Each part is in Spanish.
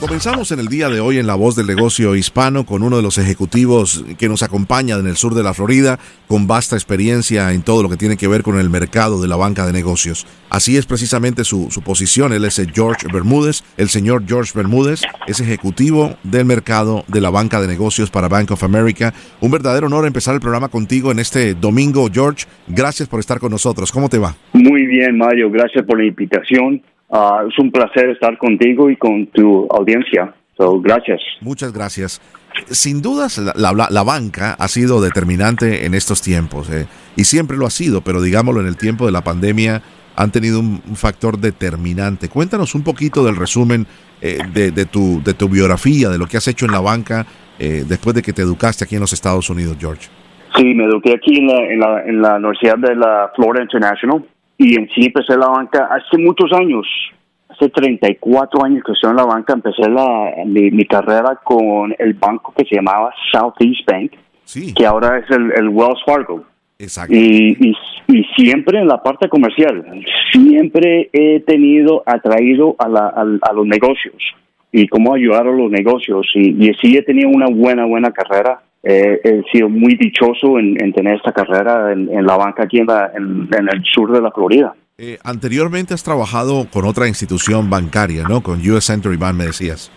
Comenzamos en el día de hoy en La Voz del Negocio Hispano con uno de los ejecutivos que nos acompaña en el sur de la Florida, con vasta experiencia en todo lo que tiene que ver con el mercado de la banca de negocios. Así es precisamente su, posición. Él es George Bermúdez. El señor George Bermúdez es ejecutivo del mercado de la banca de negocios para Bank of America. Un verdadero honor empezar el programa contigo en este domingo, George. Gracias por estar con nosotros. ¿Cómo te va? Muy bien, Mario. Gracias por la invitación. Ah, es un placer estar contigo y con tu audiencia. So, gracias. Muchas gracias. Sin dudas, la, banca ha sido determinante en estos tiempos eh, y siempre lo ha sido, pero digámoslo, en el tiempo de la pandemia han tenido un, factor determinante. Cuéntanos un poquito del resumen eh, de, tu, de tu biografía, de lo que has hecho en la banca eh, después de que te educaste aquí en los Estados Unidos, George. Sí, me eduqué aquí en la, en la, en la Universidad de la Florida International y en sí empecé la banca hace muchos años, hace 34 años que estoy en la banca, empecé la, mi, carrera con el banco que se llamaba Southeast Bank, que ahora es el, Wells Fargo. Exacto. Y, y, siempre en la parte comercial, siempre he tenido atraído a, la, a, los negocios y cómo ayudar a los negocios. Y, y sí he tenido una buena, buena carrera eh, he sido muy dichoso en, tener esta carrera en, la banca aquí en, el sur de la Florida. Eh, anteriormente has trabajado con otra institución bancaria, ¿no? Con US Century Bank, me decías.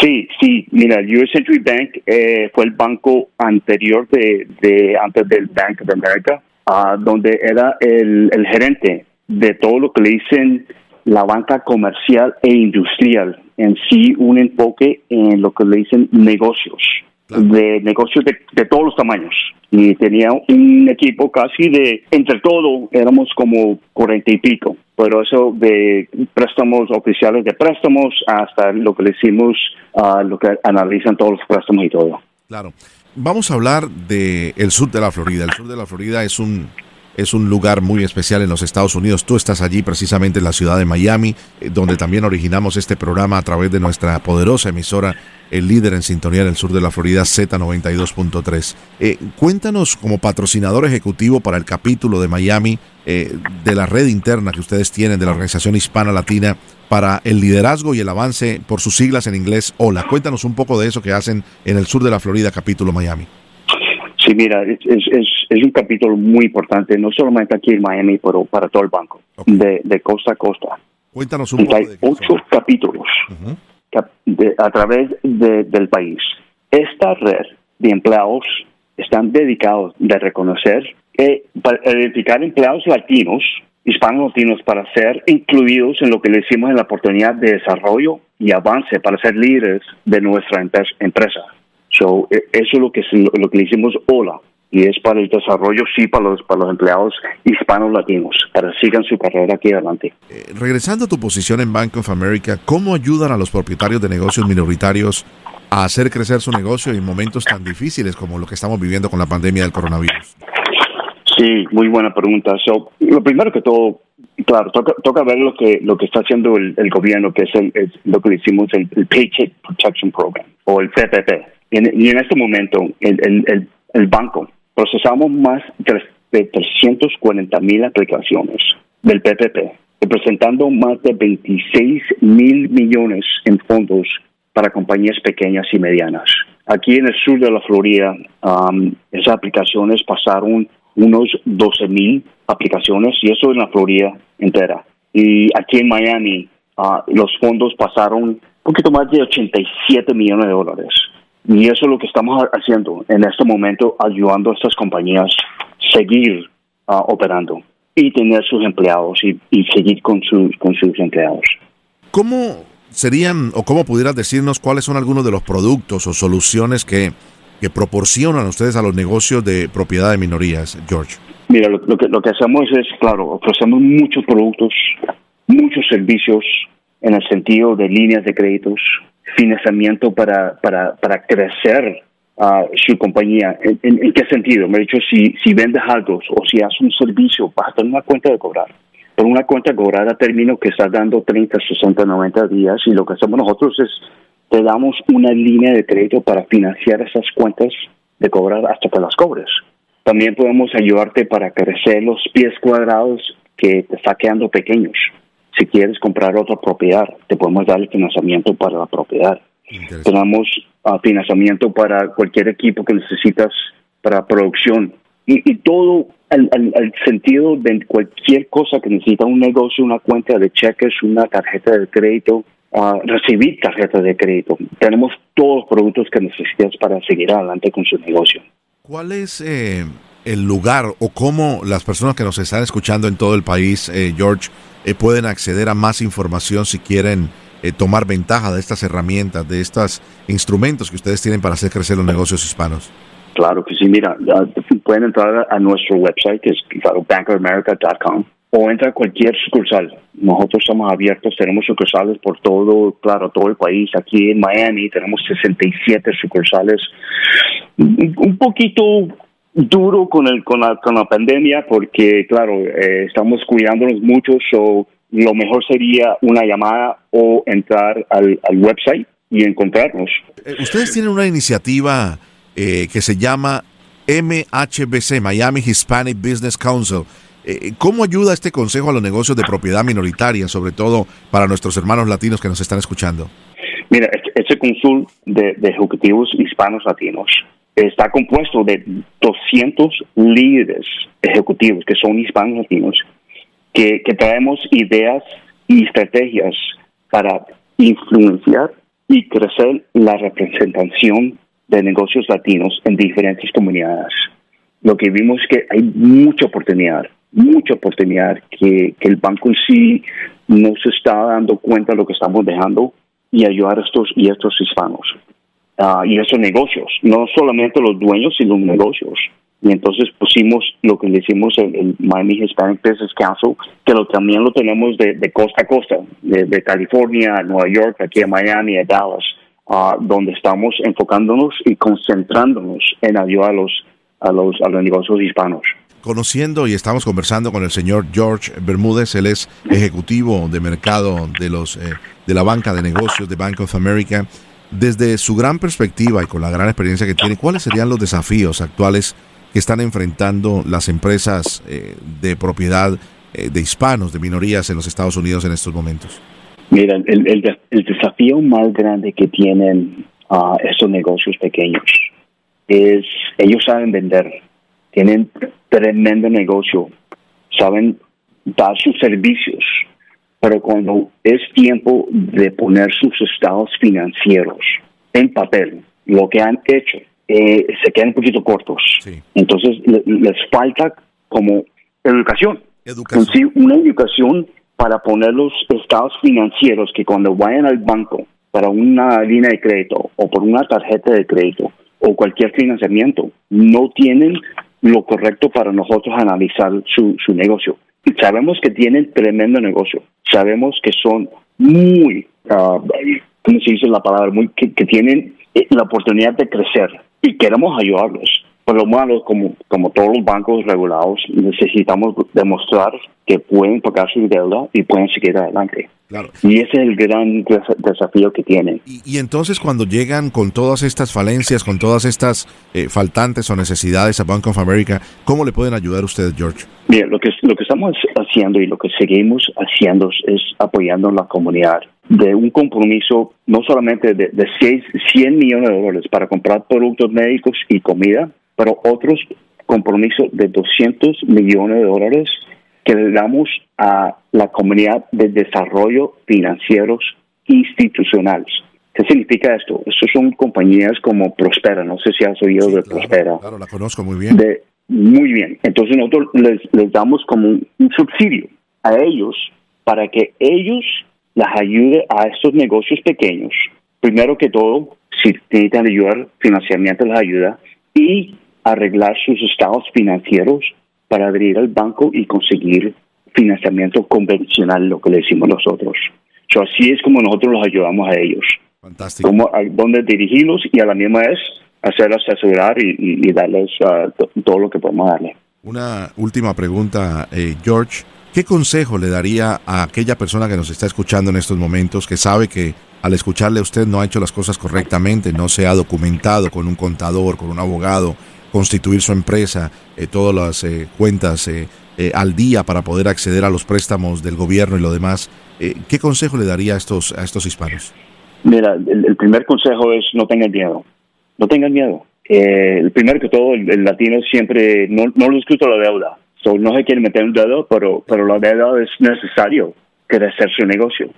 Sí, sí, mira, US Century Bank eh, fue el banco anterior de, antes del Bank of America, ah, donde era el, el gerente de todo lo que le dicen la banca comercial e industrial, en sí un enfoque en lo que le dicen negocios de negocios de, todos los tamaños. Y tenía un equipo casi de, entre todo, éramos como cuarenta y pico. Pero eso de préstamos oficiales de préstamos hasta lo que le hicimos, a lo que analizan todos los préstamos y todo. Claro. Vamos a hablar del el sur de la Florida. El sur de la Florida es un es un lugar muy especial en los Estados Unidos. Tú estás allí precisamente en la ciudad de Miami, eh, donde también originamos este programa a través de nuestra poderosa emisora, el líder en sintonía del sur de la Florida, Z92.3. Eh, cuéntanos como patrocinador ejecutivo para el capítulo de Miami eh, de la red interna que ustedes tienen de la Organización Hispana Latina para el liderazgo y el avance por sus siglas en inglés. Hola, cuéntanos un poco de eso que hacen en el sur de la Florida, capítulo Miami. Sí, mira, es, es, es, un capítulo muy importante, no solamente aquí en Miami, pero para todo el banco, de, de, costa a costa. Cuéntanos un poco. Hay ocho capítulos a través del país. Esta red de empleados están dedicados de reconocer, eh, para identificar empleados latinos, hispanos latinos, para ser incluidos en lo que le decimos en la oportunidad de desarrollo y avance para ser líderes de nuestra empresa. So, e, eso es lo que, lo que le hicimos hola y es para el desarrollo, sí, para los, para los empleados hispanos latinos, para que sigan su carrera aquí adelante. Eh, regresando a tu posición en Bank of America, ¿cómo ayudan a los propietarios de negocios minoritarios a hacer crecer su negocio en momentos tan difíciles como lo que estamos viviendo con la pandemia del coronavirus? Sí, muy buena pregunta. So, lo primero que todo, claro, toca, toca ver lo que lo que está haciendo el, gobierno, que es, el, lo que le hicimos el Paycheck Protection Program o el PPP y en este momento, el, el, banco procesamos más de 340 mil aplicaciones del PPP, representando más de 26 mil millones en fondos para compañías pequeñas y medianas. Aquí en el sur de la Florida, esas aplicaciones pasaron unos 12 mil aplicaciones y eso en la Florida entera. Y aquí en Miami, uh, los fondos pasaron un poquito más de 87 millones de dólares. Y eso es lo que estamos haciendo en este momento, ayudando a estas compañías a seguir ah, operando y tener sus empleados y, seguir con, sus con sus empleados. ¿Cómo serían o cómo pudieras decirnos cuáles son algunos de los productos o soluciones que, que proporcionan ustedes a los negocios de propiedad de minorías, George? Mira, lo, que, lo que hacemos es, claro, ofrecemos muchos productos, muchos servicios en el sentido de líneas de créditos, financiamiento para, para, para crecer uh, su compañía. ¿En, ¿En, qué sentido? Me ha dicho, si, si vendes algo o si haces un servicio, vas a una cuenta de cobrar. Por una cuenta de cobrar a término que está dando 30, 60, 90 días y lo que hacemos nosotros es te damos una línea de crédito para financiar esas cuentas de cobrar hasta que las cobres. También podemos ayudarte para crecer los pies cuadrados que te está quedando pequeños. Si quieres comprar otra propiedad, te podemos dar el financiamiento para la propiedad. Tenemos uh, financiamiento para cualquier equipo que necesitas para producción. Y, todo el, sentido de cualquier cosa que necesita un negocio, una cuenta de cheques, una tarjeta de crédito, uh, recibir tarjeta de crédito. Tenemos todos los productos que necesitas para seguir adelante con su negocio. ¿Cuál es eh, el lugar o cómo las personas que nos están escuchando en todo el país, eh, George, eh, pueden acceder a más información si quieren tomar ventaja de estas herramientas, de estos instrumentos que ustedes tienen para hacer crecer los negocios hispanos? Claro que sí, mira, pueden entrar a nuestro website que es bankofamerica.com o entra a cualquier sucursal. Nosotros estamos abiertos, tenemos sucursales por todo, claro, todo el país. Aquí en Miami tenemos 67 sucursales. Un poquito duro con el con la, con la pandemia porque, claro, eh, estamos cuidándonos mucho, so lo mejor sería una llamada o entrar al, website y encontrarnos. Eh, ustedes tienen una iniciativa eh, que se llama MHBC, Miami Hispanic Business Council. Eh, ¿Cómo ayuda este consejo a los negocios de propiedad minoritaria, sobre todo para nuestros hermanos latinos que nos están escuchando? Mira, este, este consul de, ejecutivos hispanos latinos está compuesto de 200 líderes ejecutivos que son hispanos latinos, que, traemos ideas y estrategias para influenciar y crecer la representación de negocios latinos en diferentes comunidades. Lo que vimos es que hay mucha oportunidad mucha oportunidad que, el banco en sí no se está dando cuenta de lo que estamos dejando y ayudar a estos y estos hispanos uh, y estos negocios, no solamente los dueños, sino los negocios. Y entonces pusimos lo que le hicimos el, Miami Hispanic Business Council, que lo, también lo tenemos de, de costa a costa, de, de, California a Nueva York, aquí a Miami, a Dallas, uh, donde estamos enfocándonos y concentrándonos en ayudar a los, a los, a los negocios hispanos conociendo y estamos conversando con el señor George Bermúdez, él es ejecutivo de mercado de los eh, de la banca de negocios de Bank of America. Desde su gran perspectiva y con la gran experiencia que tiene, ¿cuáles serían los desafíos actuales que están enfrentando las empresas eh, de propiedad eh, de hispanos, de minorías en los Estados Unidos en estos momentos? Mira, el, desafío más grande que tienen uh, estos negocios pequeños es ellos saben vender, tienen tremendo negocio, saben dar sus servicios, pero cuando es tiempo de poner sus estados financieros en papel, lo que han hecho, eh, se quedan un poquito cortos. Entonces les falta como educación. educación. Sí, una educación para poner los estados financieros que cuando vayan al banco para una línea de crédito o por una tarjeta de crédito o cualquier financiamiento, no tienen lo correcto para nosotros analizar su, su negocio. Sabemos que tienen tremendo negocio, sabemos que son muy, uh, ¿cómo se dice la palabra? Muy, que, tienen eh, la oportunidad de crecer y queremos ayudarlos. Por lo malo, como, como todos los bancos regulados, necesitamos demostrar que pueden pagar su deuda y pueden seguir adelante. Y ese es el gran desafío que tienen. Y, entonces cuando llegan con todas estas falencias, con todas estas eh, faltantes o necesidades a Bank of America, ¿cómo le pueden ayudar ustedes, George? Bien, lo que, lo que estamos haciendo y lo que seguimos haciendo es apoyando a la comunidad de un compromiso no solamente de, de 100 millones de dólares para comprar productos médicos y comida, pero otros compromisos de 200 millones de dólares que le damos a la comunidad de desarrollo financieros institucionales. ¿Qué significa esto? Estos son compañías como Prospera, no sé si has oído de Prospera. Claro, la conozco muy bien. muy bien. Entonces nosotros les, les damos como un, subsidio a ellos para que ellos les ayude a estos negocios pequeños. Primero que todo, si necesitan ayudar, financiamiento les ayuda y arreglar sus estados financieros para abrir al banco y conseguir financiamiento convencional, lo que le decimos nosotros. así es como nosotros los ayudamos a ellos. Fantástico. Cómo, a dónde dirigirlos y a la misma vez hacerlos asegurar y, darles uh, todo lo que podemos darle. Una última pregunta, eh, George. ¿Qué consejo le daría a aquella persona que nos está escuchando en estos momentos, que sabe que al escucharle a usted no ha hecho las cosas correctamente, no se ha documentado con un contador, con un abogado, constituir su empresa, eh, todas las eh, cuentas eh, al día para poder acceder a los préstamos del gobierno y lo demás? ¿Qué consejo le daría a estos, a estos hispanos? Mira, el, primer consejo es no tengan miedo, no tengan miedo. el primero que todo, el, latino siempre no, no les gusta la deuda no se quiere meter un dedo, pero, pero la verdad es necesario crecer su negocio.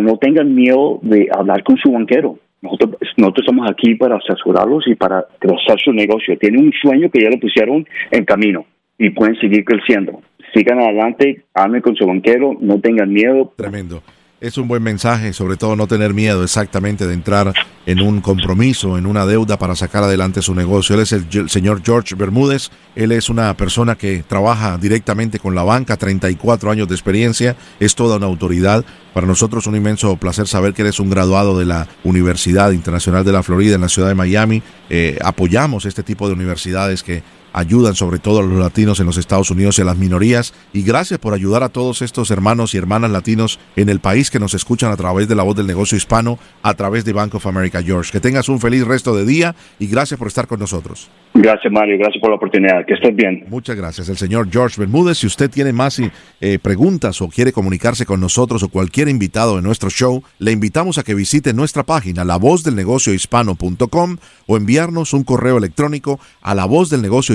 No tengan miedo de hablar con su banquero. Nosotros, nosotros estamos aquí para asesorarlos y para crecer su negocio. Tienen un sueño que ya lo pusieron en camino y pueden seguir creciendo. Sigan adelante, hablen con su banquero, no tengan miedo. Tremendo es un buen mensaje, sobre todo no tener miedo exactamente de entrar en un compromiso, en una deuda para sacar adelante su negocio. Él es el, señor George Bermúdez, él es una persona que trabaja directamente con la banca, 34 años de experiencia, es toda una autoridad. Para nosotros un inmenso placer saber que eres un graduado de la Universidad Internacional de la Florida en la ciudad de Miami. Eh, apoyamos este tipo de universidades que ayudan sobre todo a los latinos en los Estados Unidos y a las minorías. Y gracias por ayudar a todos estos hermanos y hermanas latinos en el país que nos escuchan a través de la voz del negocio hispano, a través de Bank of America, George. Que tengas un feliz resto de día y gracias por estar con nosotros. Gracias, Mario. Gracias por la oportunidad. Que estés bien. Muchas gracias. El señor George Bermúdez. Si usted tiene más eh, preguntas o quiere comunicarse con nosotros o cualquier invitado de nuestro show, le invitamos a que visite nuestra página, lavozdelnegociohispano.com o enviarnos un correo electrónico a la voz del negocio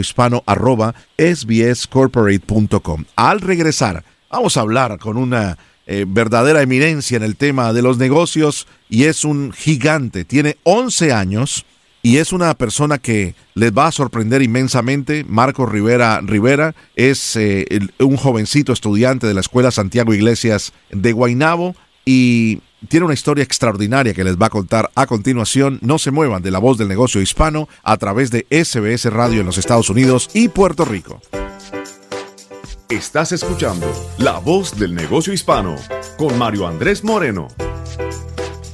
Al regresar, vamos a hablar con una eh, verdadera eminencia en el tema de los negocios y es un gigante. Tiene 11 años y es una persona que les va a sorprender inmensamente. Marco Rivera Rivera es eh, un jovencito estudiante de la Escuela Santiago Iglesias de Guainabo y tiene una historia extraordinaria que les va a contar a continuación. No se muevan de la voz del negocio hispano a través de SBS Radio en los Estados Unidos y Puerto Rico. Estás escuchando La Voz del Negocio Hispano con Mario Andrés Moreno.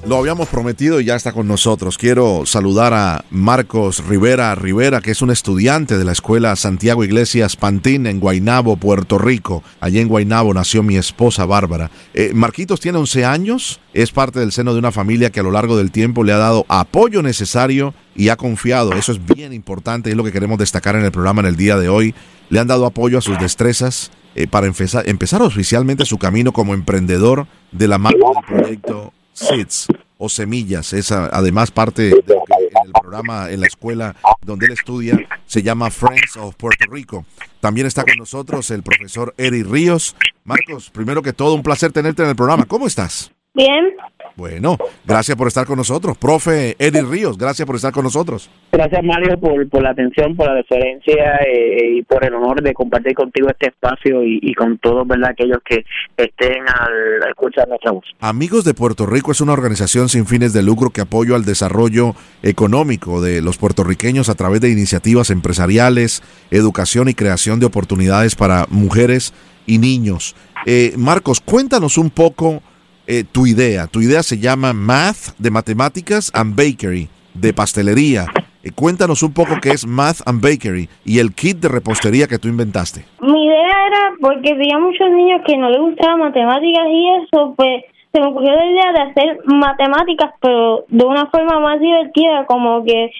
Lo habíamos prometido y ya está con nosotros. Quiero saludar a Marcos Rivera Rivera, que es un estudiante de la Escuela Santiago Iglesias Pantín en Guainabo, Puerto Rico. Allí en Guainabo nació mi esposa Bárbara. Eh, Marquitos tiene 11 años, es parte del seno de una familia que a lo largo del tiempo le ha dado apoyo necesario y ha confiado. Eso es bien importante y es lo que queremos destacar en el programa en el día de hoy. Le han dado apoyo a sus destrezas, eh, para empezar, empezar oficialmente su camino como emprendedor de la mano del proyecto seeds o semillas. Es además parte de en el programa en la escuela donde él estudia se llama Friends of Puerto Rico. También está con nosotros el profesor Eri Ríos. Marcos, primero que todo, un placer tenerte en el programa. ¿Cómo estás? Bien. Bueno, gracias por estar con nosotros. Profe Eddie Ríos, gracias por estar con nosotros. Gracias Mario por, por la atención, por la deferencia eh, y por el honor de compartir contigo este espacio y, con todos ¿verdad? aquellos que estén al escuchar nuestra voz. Amigos de Puerto Rico es una organización sin fines de lucro que apoya al desarrollo económico de los puertorriqueños a través de iniciativas empresariales, educación y creación de oportunidades para mujeres y niños. Eh, Marcos, cuéntanos un poco eh, tu idea. Tu idea se llama Math de Matemáticas and Bakery, de pastelería. Eh, cuéntanos un poco qué es Math and Bakery y el kit de repostería que tú inventaste. Mi idea era porque veía muchos niños que no les gustaban matemáticas y eso, pues se me ocurrió la idea de hacer matemáticas, pero de una forma más divertida, como que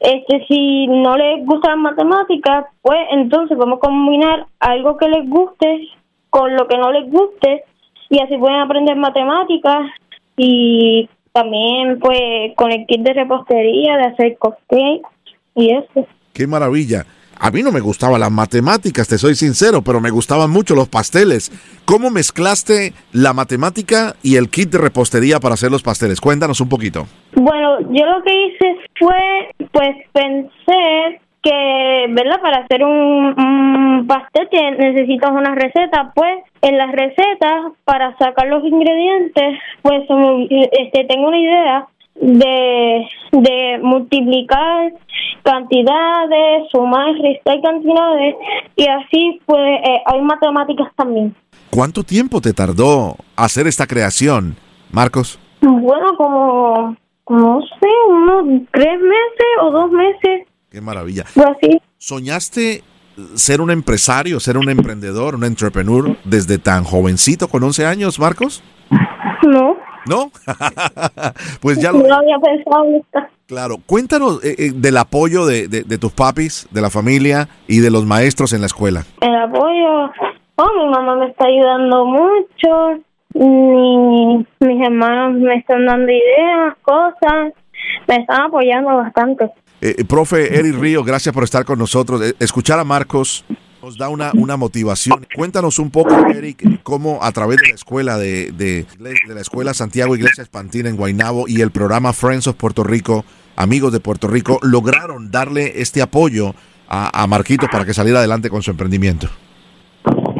este si no les gustan matemáticas, pues entonces podemos combinar algo que les guste con lo que no les guste y así pueden aprender matemáticas y también pues con el kit de repostería, de hacer cupcakes y eso. Qué maravilla. A mí no me gustaban las matemáticas, te soy sincero, pero me gustaban mucho los pasteles. ¿Cómo mezclaste la matemática y el kit de repostería para hacer los pasteles? Cuéntanos un poquito. Bueno, yo lo que hice fue, pues pensé que, ¿verdad? Para hacer un, pastel necesitas una receta, pues en las recetas para sacar los ingredientes, pues este tengo una idea de, de multiplicar cantidades, sumar, restar cantidades y así pues eh, hay matemáticas también. ¿Cuánto tiempo te tardó hacer esta creación, Marcos? Bueno, como no sé, unos tres meses o dos meses. Qué maravilla. Así. ¿Soñaste ser un empresario, ser un emprendedor, un entrepreneur desde tan jovencito, con 11 años, Marcos? No. ¿No? pues ya lo... No había pensado en esto. Claro, cuéntanos eh, eh, del apoyo de, de- de tus papis, de la familia y de los maestros en la escuela. El apoyo. Oh, mi mamá me está ayudando mucho. Mi- mis hermanos me están dando ideas, cosas. Me están apoyando bastante. Eh, eh, profe Eric Río, gracias por estar con nosotros. Eh, escuchar a Marcos nos da una, una motivación. Cuéntanos un poco, Eric, cómo a través de la escuela de, de, de la escuela Santiago Iglesia Espantina en Guaynabo y el programa Friends of Puerto Rico, Amigos de Puerto Rico, lograron darle este apoyo a, a Marquitos para que saliera adelante con su emprendimiento.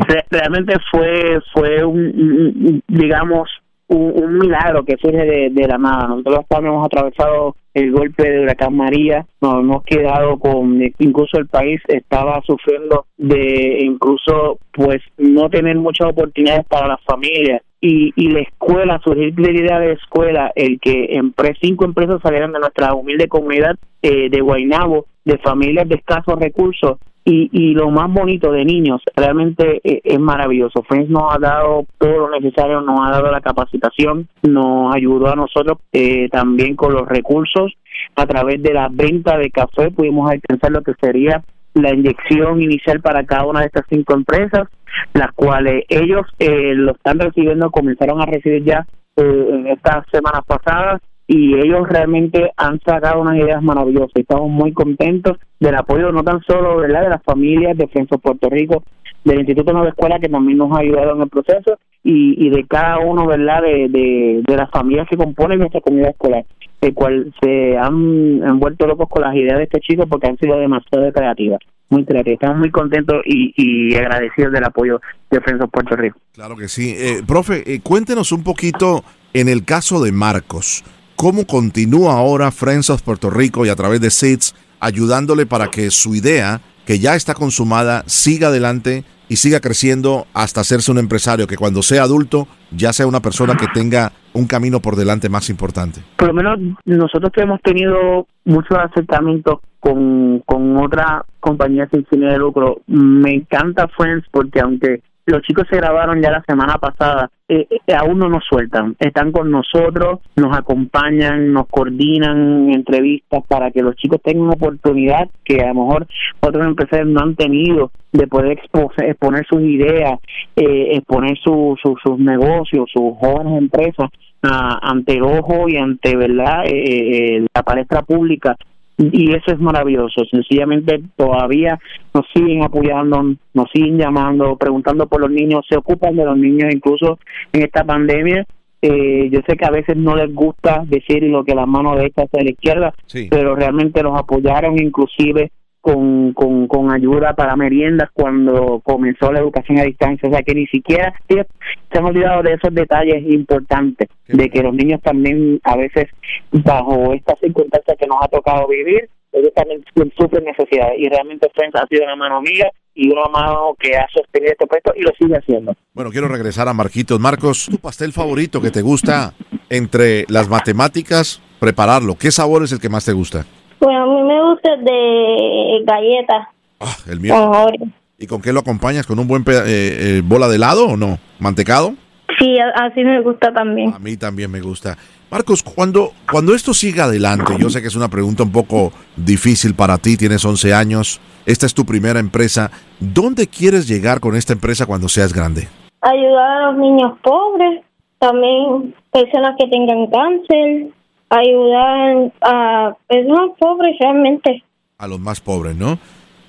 Re- realmente fue fue un- digamos un, un milagro que surge de, de la nada. Nosotros también hemos atravesado el golpe de huracán María nos hemos quedado con incluso el país estaba sufriendo de incluso pues no tener muchas oportunidades para las familias y, y la escuela, surgir de la idea de escuela, el que empre- cinco empresas salieran de nuestra humilde comunidad eh, de Guaynabo, de familias de escasos recursos, y, y lo más bonito de niños, realmente eh, es maravilloso. Friends nos ha dado todo lo necesario, nos ha dado la capacitación, nos ayudó a nosotros eh, también con los recursos. A través de la venta de café pudimos alcanzar lo que sería la inyección inicial para cada una de estas cinco empresas, las cuales ellos eh, lo están recibiendo, comenzaron a recibir ya eh, estas semanas pasadas y ellos realmente han sacado unas ideas maravillosas. Estamos muy contentos del apoyo no tan solo verdad de las familias de Friends of Puerto Rico, del Instituto Nueva Escuela que también nos ha ayudado en el proceso y, de cada uno verdad de, de, las familias que componen nuestra comunidad escolar, el cual se han, han vuelto locos con las ideas de este chico porque han sido demasiado creativas, muy creativas. Estamos muy contentos y, y agradecidos del apoyo de Friends Puerto Rico. Claro que sí. Eh, profe, eh, cuéntenos un poquito en el caso de Marcos. ¿Cómo continúa ahora Friends of Puerto Rico y a través de SIDS ayudándole para que su idea, que ya está consumada, siga adelante y siga creciendo hasta hacerse un empresario, que cuando sea adulto ya sea una persona que tenga un camino por delante más importante? por lo menos nosotros que hemos tenido muchos acercamientos con, con otras compañías sin fines de lucro, me encanta Friends porque aunque los chicos se grabaron ya la semana pasada, eh, eh, aún no nos sueltan, están con nosotros, nos acompañan, nos coordinan entrevistas para que los chicos tengan oportunidad que a lo mejor otros empresarios no han tenido de poder expo- exponer sus ideas, eh, exponer su, su- sus negocios, sus jóvenes empresas a- ante el ojo y ante verdad eh, la palestra pública y eso es maravilloso. Sencillamente todavía nos siguen apoyando nos siguen llamando preguntando por los niños. Se ocupan de los niños incluso en esta pandemia. Eh, yo sé que a veces no les gusta decir lo que la mano derecha hace a la izquierda Sí. pero realmente los apoyaron inclusive con, con, con ayuda para meriendas cuando comenzó la educación a distancia, o sea que ni siquiera se han olvidado de esos detalles importantes, de que los niños también a veces bajo estas circunstancias que nos ha tocado vivir, ellos también su- sufren necesidades y realmente Friends ha sido una mano amiga y una mano que ha sostenido este puesto y lo sigue haciendo. Bueno, quiero regresar a Marquitos. Marcos, ¿tu pastel favorito que te gusta entre las matemáticas, prepararlo? ¿Qué sabor es el que más te gusta? Bueno, a mí me gusta el de galletas Ah, el mío. con Oreo. ¿Y con qué lo acompañas? ¿Con un buen eh, eh, bola de helado o no? ¿Mantecado? Sí, así me gusta también. A mí también me gusta. Marcos, cuando, cuando esto siga adelante, yo sé que es una pregunta un poco difícil para ti, tienes 11 años, esta es tu primera empresa, ¿dónde quieres llegar con esta empresa cuando seas grande? Ayudar a los niños pobres, también personas que tengan cáncer, ayudar a personas pobres realmente. A los más pobres, ¿no?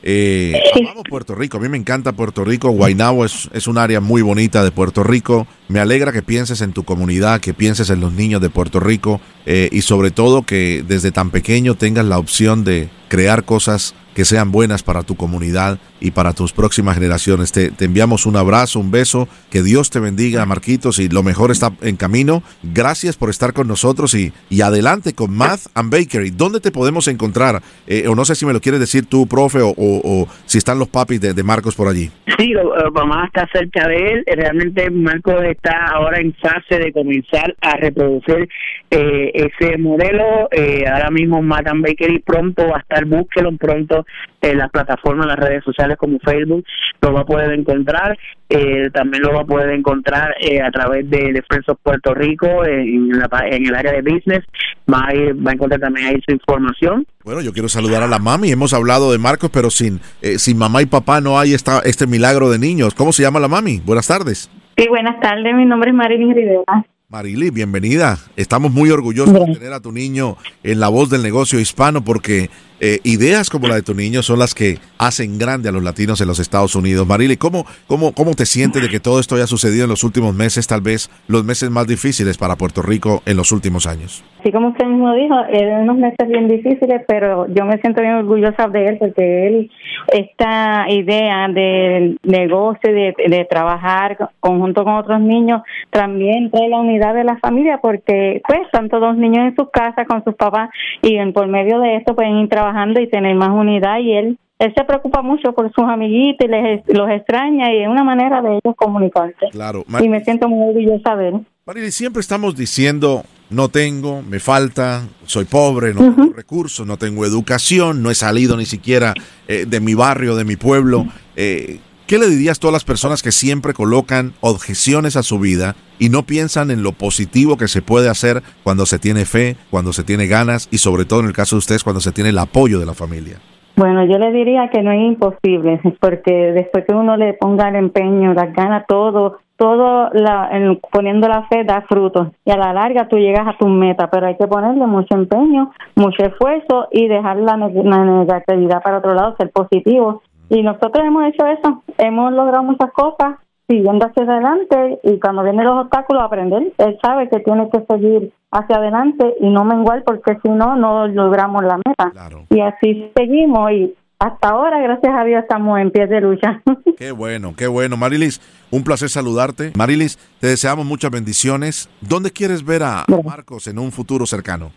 Eh, amamos Puerto Rico, a mí me encanta Puerto Rico, Guaynabo es, es un área muy bonita de Puerto Rico, me alegra que pienses en tu comunidad, que pienses en los niños de Puerto Rico eh, y sobre todo que desde tan pequeño tengas la opción de crear cosas que sean buenas para tu comunidad y para tus próximas generaciones. Te, enviamos un abrazo, un beso, que Dios te bendiga, Marquitos, y lo mejor está en camino. Gracias por estar con nosotros y, y adelante con Math and Bakery. ¿Dónde te podemos encontrar? Eh, o no sé si me lo quieres decir tú, profe, o, o- si están los papis de, Marcos por allí. Sí, mamá está cerca de él. Realmente Marco es está ahora en fase de comenzar a reproducir eh, ese modelo. Eh, ahora mismo Madame Bakery pronto va a estar, búsquelo pronto en las plataformas, las redes sociales como Facebook, lo va a poder encontrar. Eh, también lo va a poder encontrar a través de, de Puerto Rico en, en el área de business. Va a, va a encontrar también ahí su información. Bueno, yo quiero saludar a la mami. Hemos hablado de Marcos, pero sin, sin mamá y papá no hay esta, este milagro de niños. ¿Cómo se llama la mami? Buenas tardes. Sí, buenas tardes. Mi nombre es Marilyn Rivera. Marily, bienvenida. Estamos muy orgullosos de tener a tu niño en la voz del negocio hispano porque eh, ideas como la de tu niño son las que hacen grande a los latinos en los Estados Unidos. Marily, ¿cómo, cómo, ¿cómo te sientes de que todo esto haya sucedido en los últimos meses, tal vez los meses más difíciles para Puerto Rico en los últimos años? Sí, como usted mismo dijo, eran unos meses bien difíciles, pero yo me siento bien orgullosa de él porque él, esta idea del negocio, de, de trabajar conjunto con otros niños, también trae la unidad de la familia porque pues están todos niños en sus casas con sus papás y por medio de esto pueden ir trabajando y tener más unidad y él él se preocupa mucho por sus amiguitos y les, los extraña y es una manera de ellos comunicarse. Claro. y me siento muy orgullosa de él. Marily, siempre estamos diciendo, no tengo, me falta, soy pobre, no tengo recursos, no tengo educación, no he salido ni siquiera eh, de mi barrio, de mi pueblo. Eh, ¿Qué le dirías tú a las personas que siempre colocan objeciones a su vida y no piensan en lo positivo que se puede hacer cuando se tiene fe, cuando se tiene ganas y sobre todo en el caso de ustedes cuando se tiene el apoyo de la familia? Bueno, yo le diría que no es imposible, porque después que uno le ponga el empeño, las ganas, todo, todo la, poniendo la fe da frutos y a la larga tú llegas a tu meta, pero hay que ponerle mucho empeño, mucho esfuerzo y dejar la, la negatividad para otro lado, ser positivo. Y nosotros hemos hecho eso, hemos logrado muchas cosas siguiendo hacia adelante y cuando vienen los obstáculos aprender, él sabe que tiene que seguir hacia adelante y no menguar porque si no, no logramos la meta. Y así seguimos y hasta ahora, gracias a Dios, estamos en pie de lucha. Qué bueno, qué bueno. Marilis, un placer saludarte. Marilis, te deseamos muchas bendiciones. ¿Dónde quieres ver a Marcos en un futuro cercano?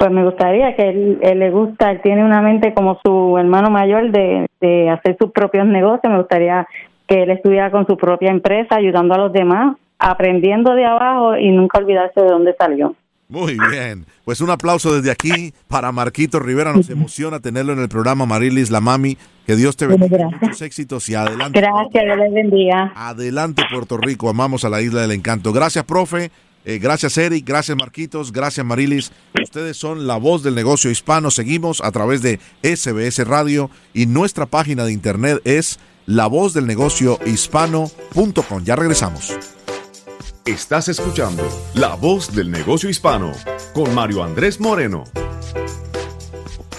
Pues me gustaría que él, le gusta, él tiene una mente como su hermano mayor de, de hacer sus propios negocios. Me gustaría que él estuviera con su propia empresa, ayudando a los demás, aprendiendo de abajo y nunca olvidarse de dónde salió. Muy bien. Pues un aplauso desde aquí para Marquito Rivera. Nos emociona tenerlo en el programa Marilis La Mami. Que Dios te bendiga. Muchos éxitos y adelante. Gracias, Dios les bendiga. Adelante, Puerto Rico. Amamos a la isla del encanto. Gracias, profe. Eh, gracias Eric, gracias Marquitos, gracias Marilis. Ustedes son la voz del negocio hispano. Seguimos a través de SBS Radio y nuestra página de internet es lavozdelnegociohispano.com. Ya regresamos. Estás escuchando La Voz del Negocio Hispano con Mario Andrés Moreno.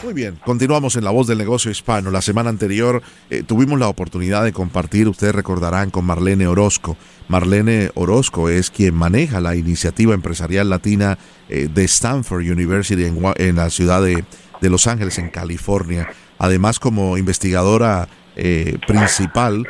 Muy bien, continuamos en La Voz del Negocio Hispano. La semana anterior eh, tuvimos la oportunidad de compartir, ustedes recordarán, con Marlene Orozco. Marlene Orozco es quien maneja la iniciativa empresarial latina eh, de Stanford University en, la ciudad de, Los Ángeles, en California. Además, como investigadora eh, principal,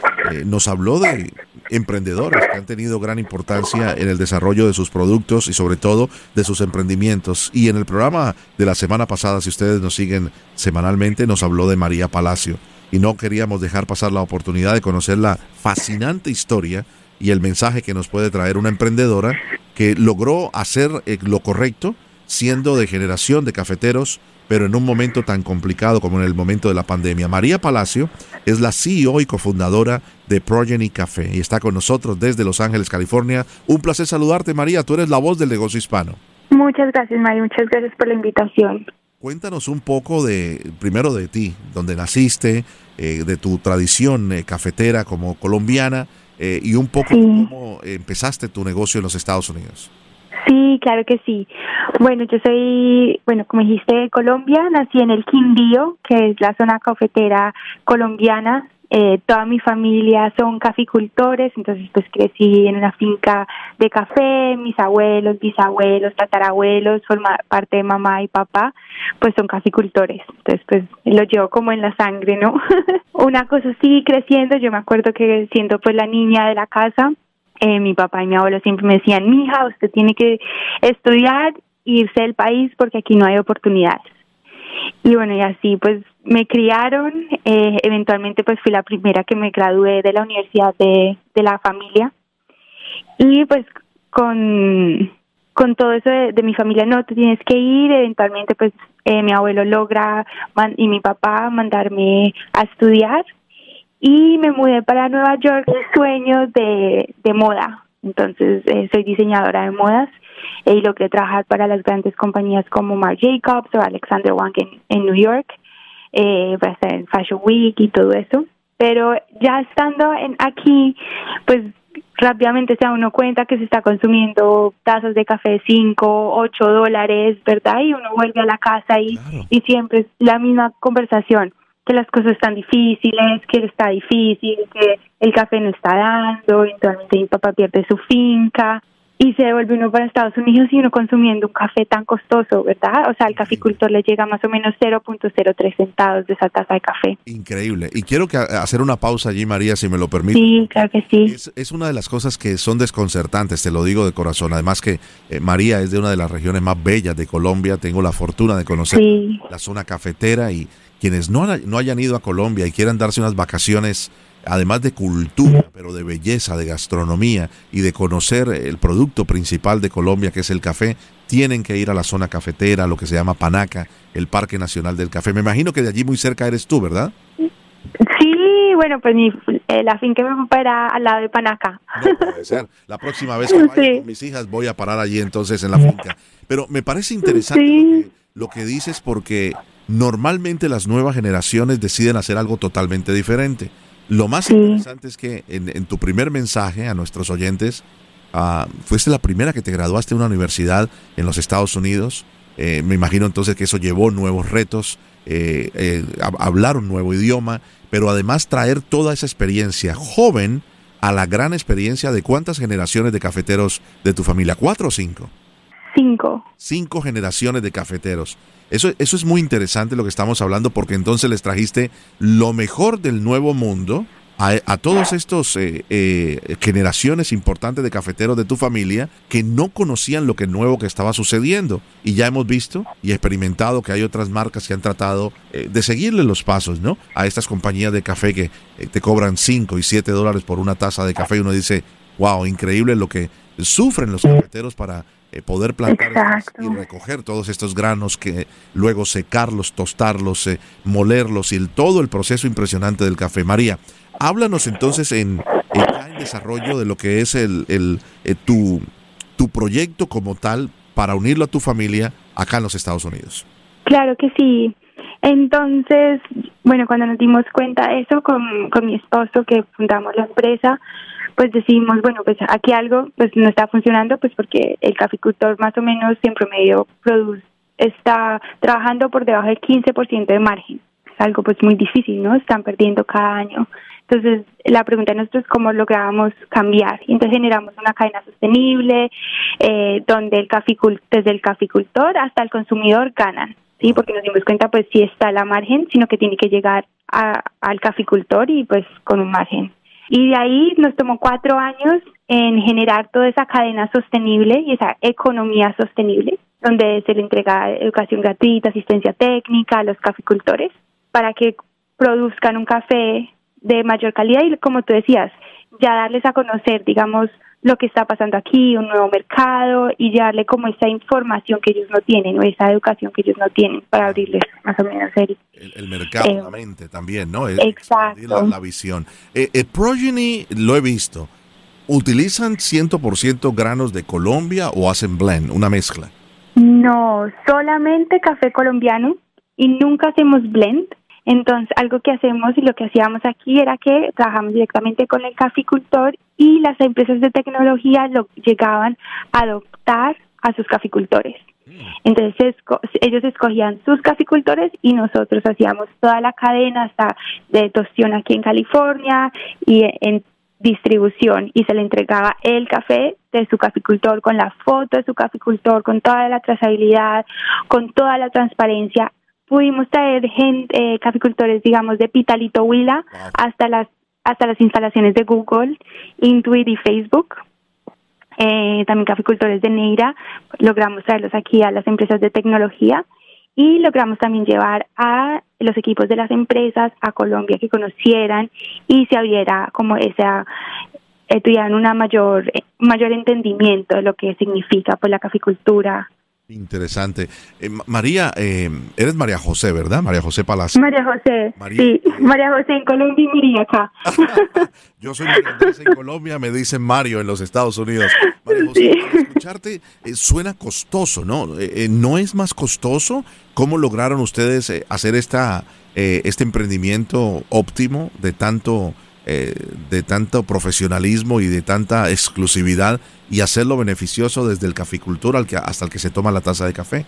nos habló de emprendedores que han tenido gran importancia en el desarrollo de sus productos y sobre todo de sus emprendimientos. Y en el programa de la semana pasada, si ustedes nos siguen semanalmente, nos habló de María Palacio. Y no queríamos dejar pasar la oportunidad de conocer la fascinante historia y el mensaje que nos puede traer una emprendedora que logró hacer eh, lo correcto siendo de generación de cafeteros pero en un momento tan complicado como en el momento de la pandemia. María Palacio es la CEO y cofundadora de Progeny Café y está con nosotros desde Los Ángeles, California. Un placer saludarte, María. Tú eres la voz del negocio hispano. Muchas gracias, María. Muchas gracias por la invitación. Cuéntanos un poco de, primero de ti, donde naciste, eh, de tu tradición eh, cafetera como colombiana eh, y un poco cómo empezaste tu negocio en los Estados Unidos. Sí, claro que sí. Bueno, yo soy, bueno, como dijiste, de Colombia, nací en el Quindío, que es la zona cafetera colombiana. Eh, toda mi familia son caficultores, entonces pues crecí en una finca de café, mis abuelos, bisabuelos, tatarabuelos, forma parte de mamá y papá, pues son caficultores, entonces pues lo llevo como en la sangre, ¿no? una cosa así creciendo, yo me acuerdo que siendo pues la niña de la casa, eh, mi papá y mi abuelo siempre me decían, mija, usted tiene que estudiar, irse del país porque aquí no hay oportunidades. Y bueno, y así pues me criaron, eh, eventualmente pues fui la primera que me gradué de la universidad de, de la familia. Y pues con, con todo eso de, mi familia, no, tú tienes que ir, eventualmente pues eh, mi abuelo logra y mi papá mandarme a estudiar y me mudé para Nueva York, sueño de, de moda. Entonces eh, soy diseñadora de modas y logré trabajar para las grandes compañías como Marc Jacobs o Alexander Wang en, en New York, eh, para estar en Fashion Week y todo eso. Pero ya estando en aquí, pues rápidamente se da uno cuenta que se está consumiendo tazas de café de 5, 8 dólares, ¿verdad? Y uno vuelve a la casa y, y siempre es la misma conversación, que las cosas están difíciles, que está difícil, que el café no está dando, eventualmente mi papá pierde su finca y se devuelve uno para Estados Unidos y uno consumiendo un café tan costoso, ¿verdad? O sea, al caficultor le llega más o menos 0.03 centavos de esa taza de café. Increíble. Y quiero que hacer una pausa allí, María, si me lo permite. Sí, claro que sí. Es, una de las cosas que son desconcertantes, te lo digo de corazón. Además que eh, María es de una de las regiones más bellas de Colombia. Tengo la fortuna de conocer la zona cafetera y quienes no, no hayan ido a Colombia y quieran darse unas vacaciones además de cultura, pero de belleza, de gastronomía y de conocer el producto principal de Colombia, que es el café, tienen que ir a la zona cafetera, lo que se llama Panaca, el Parque Nacional del Café. Me imagino que de allí muy cerca eres tú, ¿verdad? Sí, bueno, pues mi, eh, la finca me era al lado de Panaca. puede ser. La próxima vez que vaya con mis hijas voy a parar allí entonces en la finca. Pero me parece interesante lo, que, lo que dices porque normalmente las nuevas generaciones deciden hacer algo totalmente diferente. Lo más interesante es que en, tu primer mensaje a nuestros oyentes, uh, fuiste la primera que te graduaste en una universidad en los Estados Unidos. Eh, me imagino entonces que eso llevó nuevos retos, eh, eh, hablar un nuevo idioma, pero además traer toda esa experiencia joven a la gran experiencia de cuántas generaciones de cafeteros de tu familia, cuatro o cinco. Cinco. Cinco generaciones de cafeteros. Eso, eso es muy interesante lo que estamos hablando porque entonces les trajiste lo mejor del nuevo mundo a, a todos estos eh, eh, generaciones importantes de cafeteros de tu familia que no conocían lo que nuevo que estaba sucediendo. Y ya hemos visto y experimentado que hay otras marcas que han tratado eh, de seguirle los pasos, ¿no? A estas compañías de café que te cobran 5 y 7 dólares por una taza de café y uno dice, wow, increíble lo que sufren los cafeteros para eh, poder plantar y recoger todos estos granos que luego secarlos, tostarlos, eh, molerlos y todo el proceso impresionante del café. María, háblanos entonces en, en desarrollo de lo que es el, el eh, tu, tu proyecto como tal para unirlo a tu familia acá en los Estados Unidos. Claro que sí. Entonces, bueno, cuando nos dimos cuenta de eso con, con mi esposo que fundamos la empresa, pues decimos, bueno, pues aquí algo pues no está funcionando, pues porque el caficultor más o menos en promedio produce, está trabajando por debajo del 15% de margen. Es algo pues muy difícil, ¿no? Están perdiendo cada año. Entonces, la pregunta de nosotros es cómo logramos cambiar. Y entonces generamos una cadena sostenible eh, donde el caficul desde el caficultor hasta el consumidor ganan. Sí, porque nos dimos cuenta pues sí está la margen, sino que tiene que llegar a, al caficultor y pues con un margen y de ahí nos tomó cuatro años en generar toda esa cadena sostenible y esa economía sostenible, donde se le entrega educación gratuita, asistencia técnica a los caficultores para que produzcan un café de mayor calidad y como tú decías, ya darles a conocer, digamos, lo que está pasando aquí, un nuevo mercado y darle como esa información que ellos no tienen o esa educación que ellos no tienen para abrirles más o menos el, el, mercado, eh, la mente también, ¿no? exacto. La, visión. Eh, el Progeny lo he visto. ¿Utilizan 100% granos de Colombia o hacen blend, una mezcla? No, solamente café colombiano y nunca hacemos blend. Entonces, algo que hacemos y lo que hacíamos aquí era que trabajamos directamente con el caficultor y las empresas de tecnología lo llegaban a adoptar a sus caficultores. Mm. Entonces ellos escogían sus caficultores y nosotros hacíamos toda la cadena hasta de tostión aquí en California y en distribución y se le entregaba el café de su caficultor con la foto de su caficultor, con toda la trazabilidad, con toda la transparencia. Pudimos traer gente, eh, caficultores, digamos, de Pitalito Huila hasta las hasta las instalaciones de Google, Intuit y Facebook. Eh, también caficultores de Neira, logramos traerlos aquí a las empresas de tecnología y logramos también llevar a los equipos de las empresas a Colombia que conocieran y se abriera como esa eh, tuvieran una mayor mayor entendimiento de lo que significa pues la caficultura Interesante. Eh, María, eh, eres María José, ¿verdad? María José Palacio. María José. sí, María José en Colombia y María acá. Yo soy María José en Colombia, me dicen Mario en los Estados Unidos. María José, escucharte eh, suena costoso, ¿no? ¿No es más costoso? ¿Cómo lograron ustedes hacer esta, este emprendimiento óptimo de tanto eh, de tanto profesionalismo y de tanta exclusividad y hacerlo beneficioso desde el caficultor hasta el que se toma la taza de café?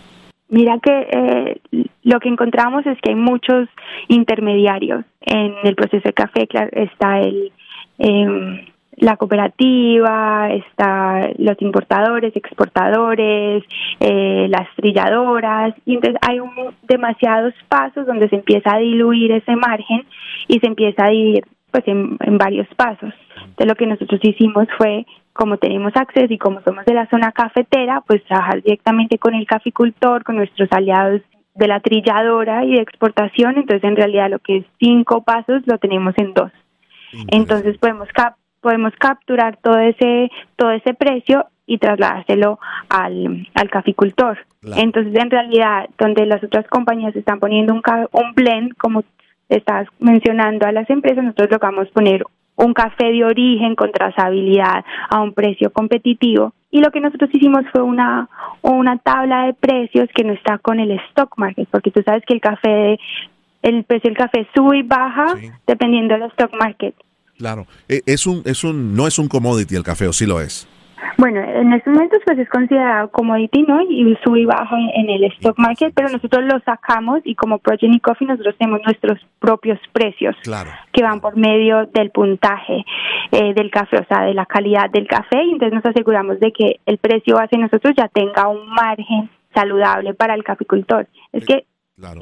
Mira que eh, lo que encontramos es que hay muchos intermediarios en el proceso de café. Está el em, la cooperativa, está los importadores, exportadores, eh, las trilladoras, y entonces hay demasiados pasos donde se empieza a diluir ese margen y se empieza a dividir pues en, varios pasos. Entonces lo que nosotros hicimos fue, como tenemos acceso y como somos de la zona cafetera, pues trabajar directamente con el caficultor, con nuestros aliados de la trilladora y de exportación, entonces en realidad lo que es cinco pasos lo tenemos en dos. Entonces podemos podemos capturar todo ese todo ese precio y trasladárselo al, al caficultor. Entonces, en realidad, donde las otras compañías están poniendo un, un blend, como estás mencionando a las empresas, nosotros logramos poner un café de origen con trazabilidad a un precio competitivo y lo que nosotros hicimos fue una una tabla de precios que no está con el stock market porque tú sabes que el café el precio del café sube y baja dependiendo del stock market. Claro. E, es un es un no es un commodity el café o sí lo es bueno, en estos momentos pues es considerado commodity, ¿no? Y sube y baja en, el stock market, pero nosotros lo sacamos y como Progeny Coffee nosotros tenemos nuestros propios precios que van por medio del puntaje eh, del café, o sea, de la calidad del café, y entonces nos aseguramos de que el precio base nosotros ya tenga un margen saludable para el caficultor. Es que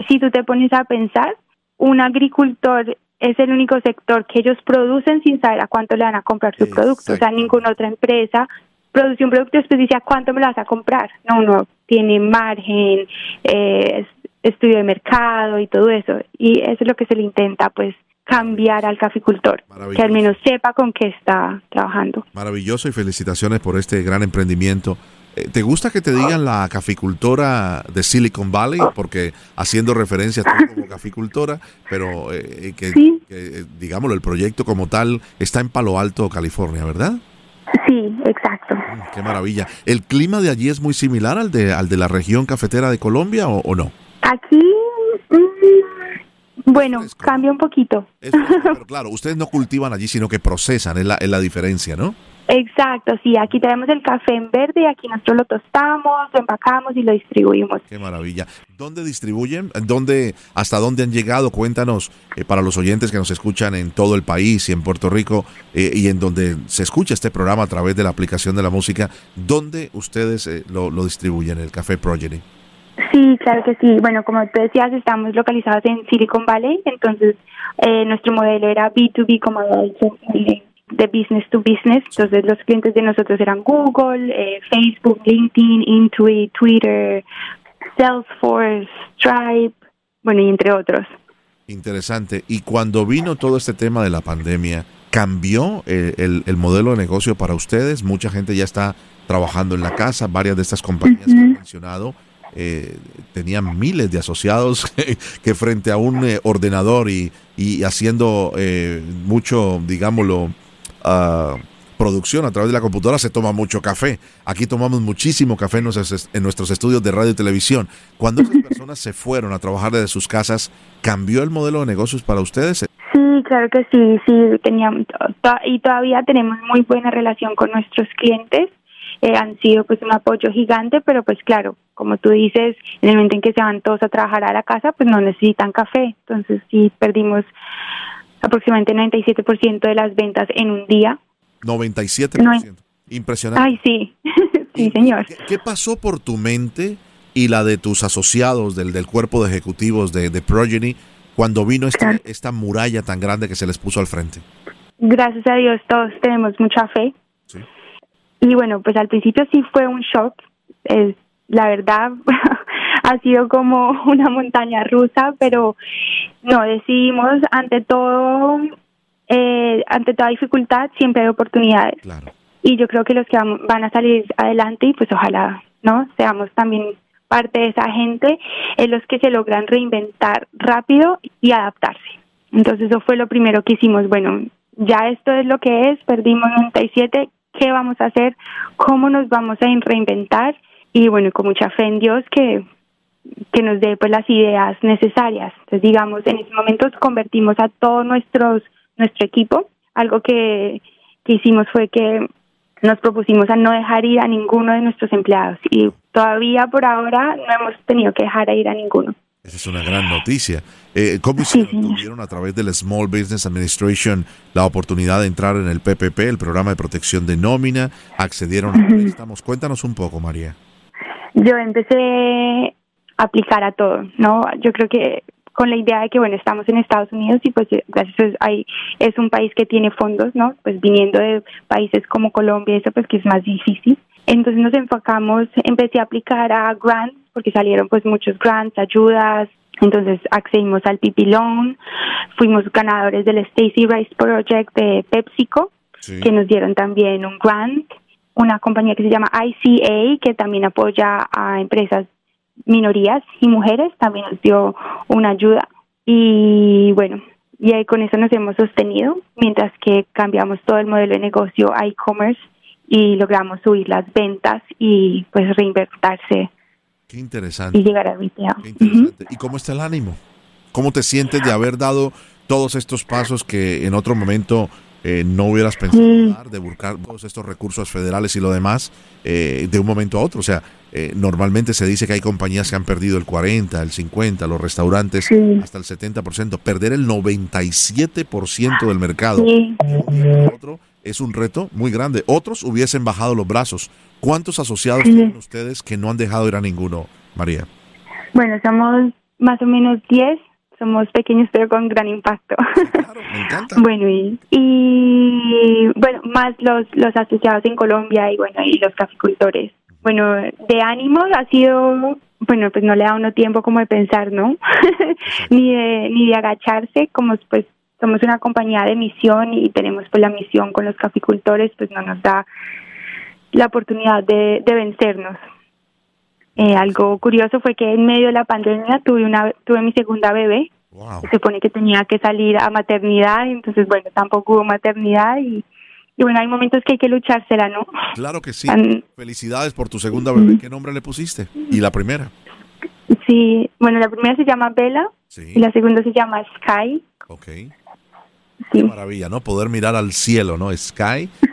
si tú te pones a pensar, un agricultor es el único sector que ellos producen sin saber a cuánto le van a comprar su producto. O sea, ninguna otra empresa producción producto después dice, ¿a cuánto me lo vas a comprar? No, no, tiene margen, eh, estudio de mercado y todo eso. Y eso es lo que se le intenta, pues, cambiar al caficultor, que al menos sepa con qué está trabajando. Maravilloso y felicitaciones por este gran emprendimiento. Eh, ¿Te gusta que te digan la caficultora de Silicon Valley? Porque haciendo referencia a como caficultora, pero eh, que, que, digámoslo, el proyecto como tal está en Palo Alto, California, ¿verdad? Qué maravilla. ¿El clima de allí es muy similar al de, al de la región cafetera de Colombia o, no? Aquí, mm, bueno, cambia un poquito. pero claro, ustedes no cultivan allí, sino que procesan, es la, es la diferencia, ¿no? Exacto, sí, aquí tenemos el café en verde y aquí nosotros lo tostamos, lo empacamos y lo distribuimos. Qué maravilla. ¿Dónde distribuyen? ¿Dónde, ¿Hasta dónde han llegado? Cuéntanos eh, para los oyentes que nos escuchan en todo el país y en Puerto Rico eh, y en donde se escucha este programa a través de la aplicación de la música, ¿dónde ustedes eh, lo, distribuyen, el Café Progeny? Sí, claro que sí. Bueno, como tú decías, estamos localizados en Silicon Valley, entonces nuestro modelo era B2B, como dicho de business to business. Entonces los clientes de nosotros eran Google, eh, Facebook, LinkedIn, Intuit, Twitter, Salesforce, Stripe, bueno, y entre otros. Interesante. Y cuando vino todo este tema de la pandemia, ¿cambió eh, el, modelo de negocio para ustedes? Mucha gente ya está trabajando en la casa, varias de estas compañías que han mencionado. Eh, tenían miles de asociados que, frente a un ordenador y, y haciendo mucho, digámoslo, producción a través de la computadora se toma mucho café. Aquí tomamos muchísimo café en nuestros, estudios de radio y televisión. Cuando esas personas se fueron a trabajar desde sus casas, ¿cambió el modelo de negocios para ustedes? Sí, claro que sí, sí, teníamos, y todavía tenemos muy buena relación con nuestros clientes. Eh, han sido pues un apoyo gigante, pero pues claro, como tú dices, en el momento en que se van todos a trabajar a la casa, pues no necesitan café. Entonces sí perdimos aproximadamente 97% de las ventas en un día. 97%. Impresionante. Ay, sí, sí, señor. ¿Qué, pasó por tu mente y la de tus asociados del, del cuerpo de ejecutivos de, de Progeny cuando vino esta, esta muralla tan grande que se les puso al frente? Gracias a Dios todos tenemos mucha fe. Sí. Y bueno, pues al principio sí fue un shock. Es, la verdad, ha sido como una montaña rusa, pero no decidimos ante todo eh, ante toda dificultad siempre hay oportunidades. Y yo creo que los que van a salir adelante y pues ojalá, ¿no? Seamos también parte de esa gente, es los que se logran reinventar rápido y adaptarse. Entonces eso fue lo primero que hicimos. Bueno, ya esto es lo que es, perdimos 97, ¿qué vamos a hacer? ¿Cómo nos vamos a reinventar? Y bueno, con mucha fe en Dios que que nos dé pues las ideas necesarias. Entonces, digamos, en ese momento convertimos a todo nuestros nuestro equipo. Algo que, que hicimos fue que nos propusimos a no dejar ir a ninguno de nuestros empleados y todavía por ahora no hemos tenido que dejar ir a ninguno. Esa es una gran noticia. Eh, ¿Cómo hicieron? ¿Tuvieron a través del Small Business Administration la oportunidad de entrar en el PPP, el programa de protección de nómina? ¿Accedieron a préstamos? Cuéntanos un poco, María. Yo empecé aplicar a todo, ¿no? Yo creo que con la idea de que, bueno, estamos en Estados Unidos y pues gracias a ahí es un país que tiene fondos, ¿no? Pues viniendo de países como Colombia, eso pues que es más difícil. Entonces nos enfocamos, empecé a aplicar a grants, porque salieron pues muchos grants, ayudas, entonces accedimos al PP Loan, fuimos ganadores del Stacy Rice Project de PepsiCo, que nos dieron también un grant, una compañía que se llama ICA, que también apoya a empresas minorías y mujeres, también nos dio una ayuda. Y bueno, y ahí con eso nos hemos sostenido, mientras que cambiamos todo el modelo de negocio a e-commerce y logramos subir las ventas y pues reinvertirse. Qué interesante. Y llegar a retail. ¿Y cómo está el ánimo? ¿Cómo te sientes de haber dado todos estos pasos que en otro momento eh, no hubieras pensado dar, de buscar todos estos recursos federales y lo demás eh, de un momento a otro. O sea, eh, normalmente se dice que hay compañías que han perdido el 40, el 50, los restaurantes hasta el 70%. Perder el 97% del mercado otro es un reto muy grande. Otros hubiesen bajado los brazos. ¿Cuántos asociados tienen ustedes que no han dejado ir a ninguno, María? Bueno, somos más o menos 10 somos pequeños pero con gran impacto. bueno, y, bueno, más los, los asociados en Colombia y bueno, y los caficultores. Bueno, de ánimos ha sido, bueno, pues no le da uno tiempo como de pensar, ¿no? ni de ni de agacharse, como pues somos una compañía de misión y tenemos pues la misión con los caficultores, pues no nos da la oportunidad de, de vencernos. Eh, algo curioso fue que en medio de la pandemia tuve una tuve mi segunda bebé. Se supone que tenía que salir a maternidad, entonces bueno, tampoco hubo maternidad y, y bueno, hay momentos que hay que luchársela, ¿no? Claro que sí. Felicidades por tu segunda bebé. ¿Qué nombre le pusiste? ¿Y la primera? Sí, bueno, la primera se llama Bella y la segunda se llama Sky. Ok. Qué maravilla, ¿no? Poder mirar al cielo, ¿no? Sky. Sí.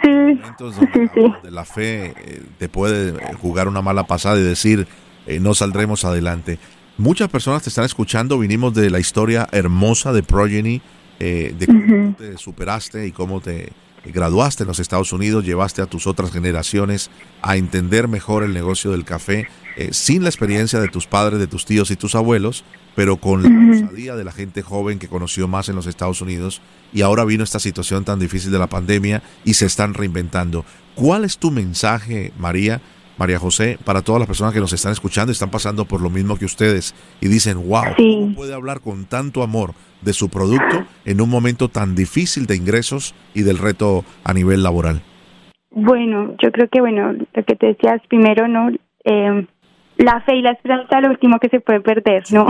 Entonces, donde, la fe eh, te puede jugar una mala pasada y decir, eh, no saldremos adelante. Muchas personas te están escuchando. Vinimos de la historia hermosa de Progeny, eh, de cómo te superaste y cómo te graduaste en los Estados Unidos, llevaste a tus otras generaciones a entender mejor el negocio del café, sin la experiencia de tus padres, de tus tíos y tus abuelos, pero con la osadía de la gente joven que conoció más en los Estados Unidos y ahora vino esta situación tan difícil de la pandemia y se están reinventando. ¿Cuál es tu mensaje, María, María José, para todas las personas que nos están escuchando y están pasando por lo mismo que ustedes y dicen, wow, ¿cómo puede hablar con tanto amor de su producto en un momento tan difícil de ingresos y del reto a nivel laboral? Bueno, yo creo que, bueno, lo que te decías primero, ¿no? Eh, la fe y la esperanza es lo último que se puede perder, ¿no?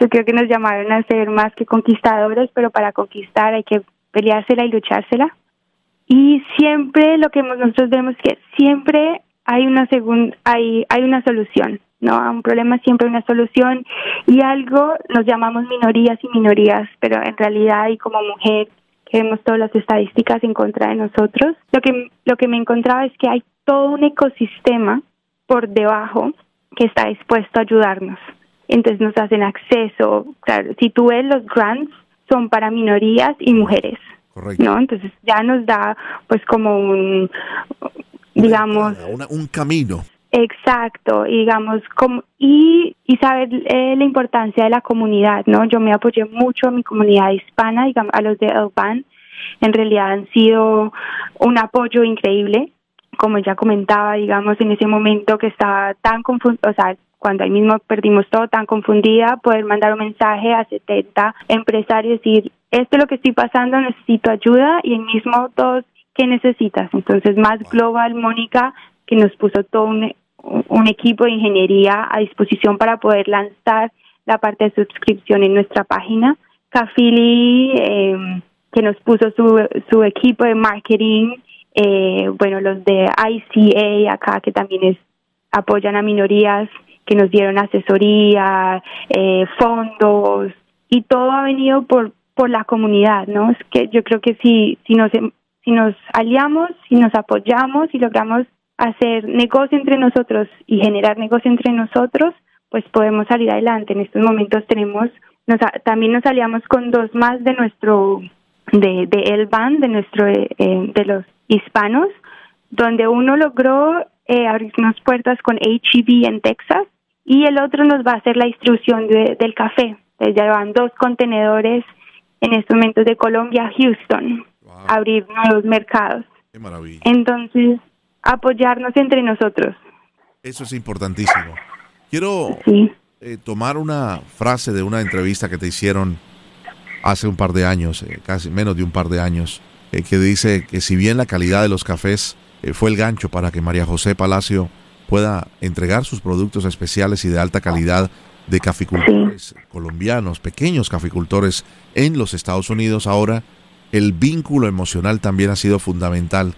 Yo creo que nos llamaron a ser más que conquistadores, pero para conquistar hay que peleársela y luchársela. Y siempre lo que nosotros vemos es que siempre hay una segunda, hay, hay una solución, ¿no? A un problema siempre hay una solución y algo nos llamamos minorías y minorías, pero en realidad y como mujer que vemos todas las estadísticas en contra de nosotros, lo que, lo que me encontraba es que hay todo un ecosistema por debajo que está dispuesto a ayudarnos. Entonces nos hacen acceso, claro, si tú ves los grants son para minorías y mujeres. Correcto. ¿No? Entonces ya nos da pues como un digamos un camino. Exacto, digamos, como, y, y saber eh, la importancia de la comunidad, ¿no? Yo me apoyé mucho a mi comunidad hispana, digamos, a los de Elban, en realidad han sido un apoyo increíble, como ya comentaba, digamos, en ese momento que estaba tan confuso, o sea, cuando ahí mismo perdimos todo tan confundida, poder mandar un mensaje a 70 empresarios y decir, esto es lo que estoy pasando, necesito ayuda y el mismo todos, ¿qué necesitas? Entonces, más global, Mónica, que nos puso todo un, un equipo de ingeniería a disposición para poder lanzar la parte de suscripción en nuestra página. Cafili, eh, que nos puso su, su equipo de marketing, eh, bueno, los de ICA acá, que también es, apoyan a minorías, que nos dieron asesoría, eh, fondos, y todo ha venido por, por la comunidad, ¿no? Es que yo creo que si, si, nos, si nos aliamos, si nos apoyamos y logramos hacer negocio entre nosotros y generar negocio entre nosotros, pues podemos salir adelante. En estos momentos tenemos, nos, también nos aliamos con dos más de nuestro, de, de el band, de nuestro, eh, de los hispanos, donde uno logró eh, abrirnos puertas con HEB en Texas y el otro nos va a hacer la distribución del café. ya llevan dos contenedores en estos momentos de Colombia a Houston, abrir nuevos mercados. Qué maravilla. Entonces, apoyarnos entre nosotros. Eso es importantísimo. Quiero eh, tomar una frase de una entrevista que te hicieron hace un par de años, eh, casi menos de un par de años, eh, que dice que si bien la calidad de los cafés fue el gancho para que María José Palacio pueda entregar sus productos especiales y de alta calidad de caficultores colombianos, pequeños caficultores en los Estados Unidos, ahora el vínculo emocional también ha sido fundamental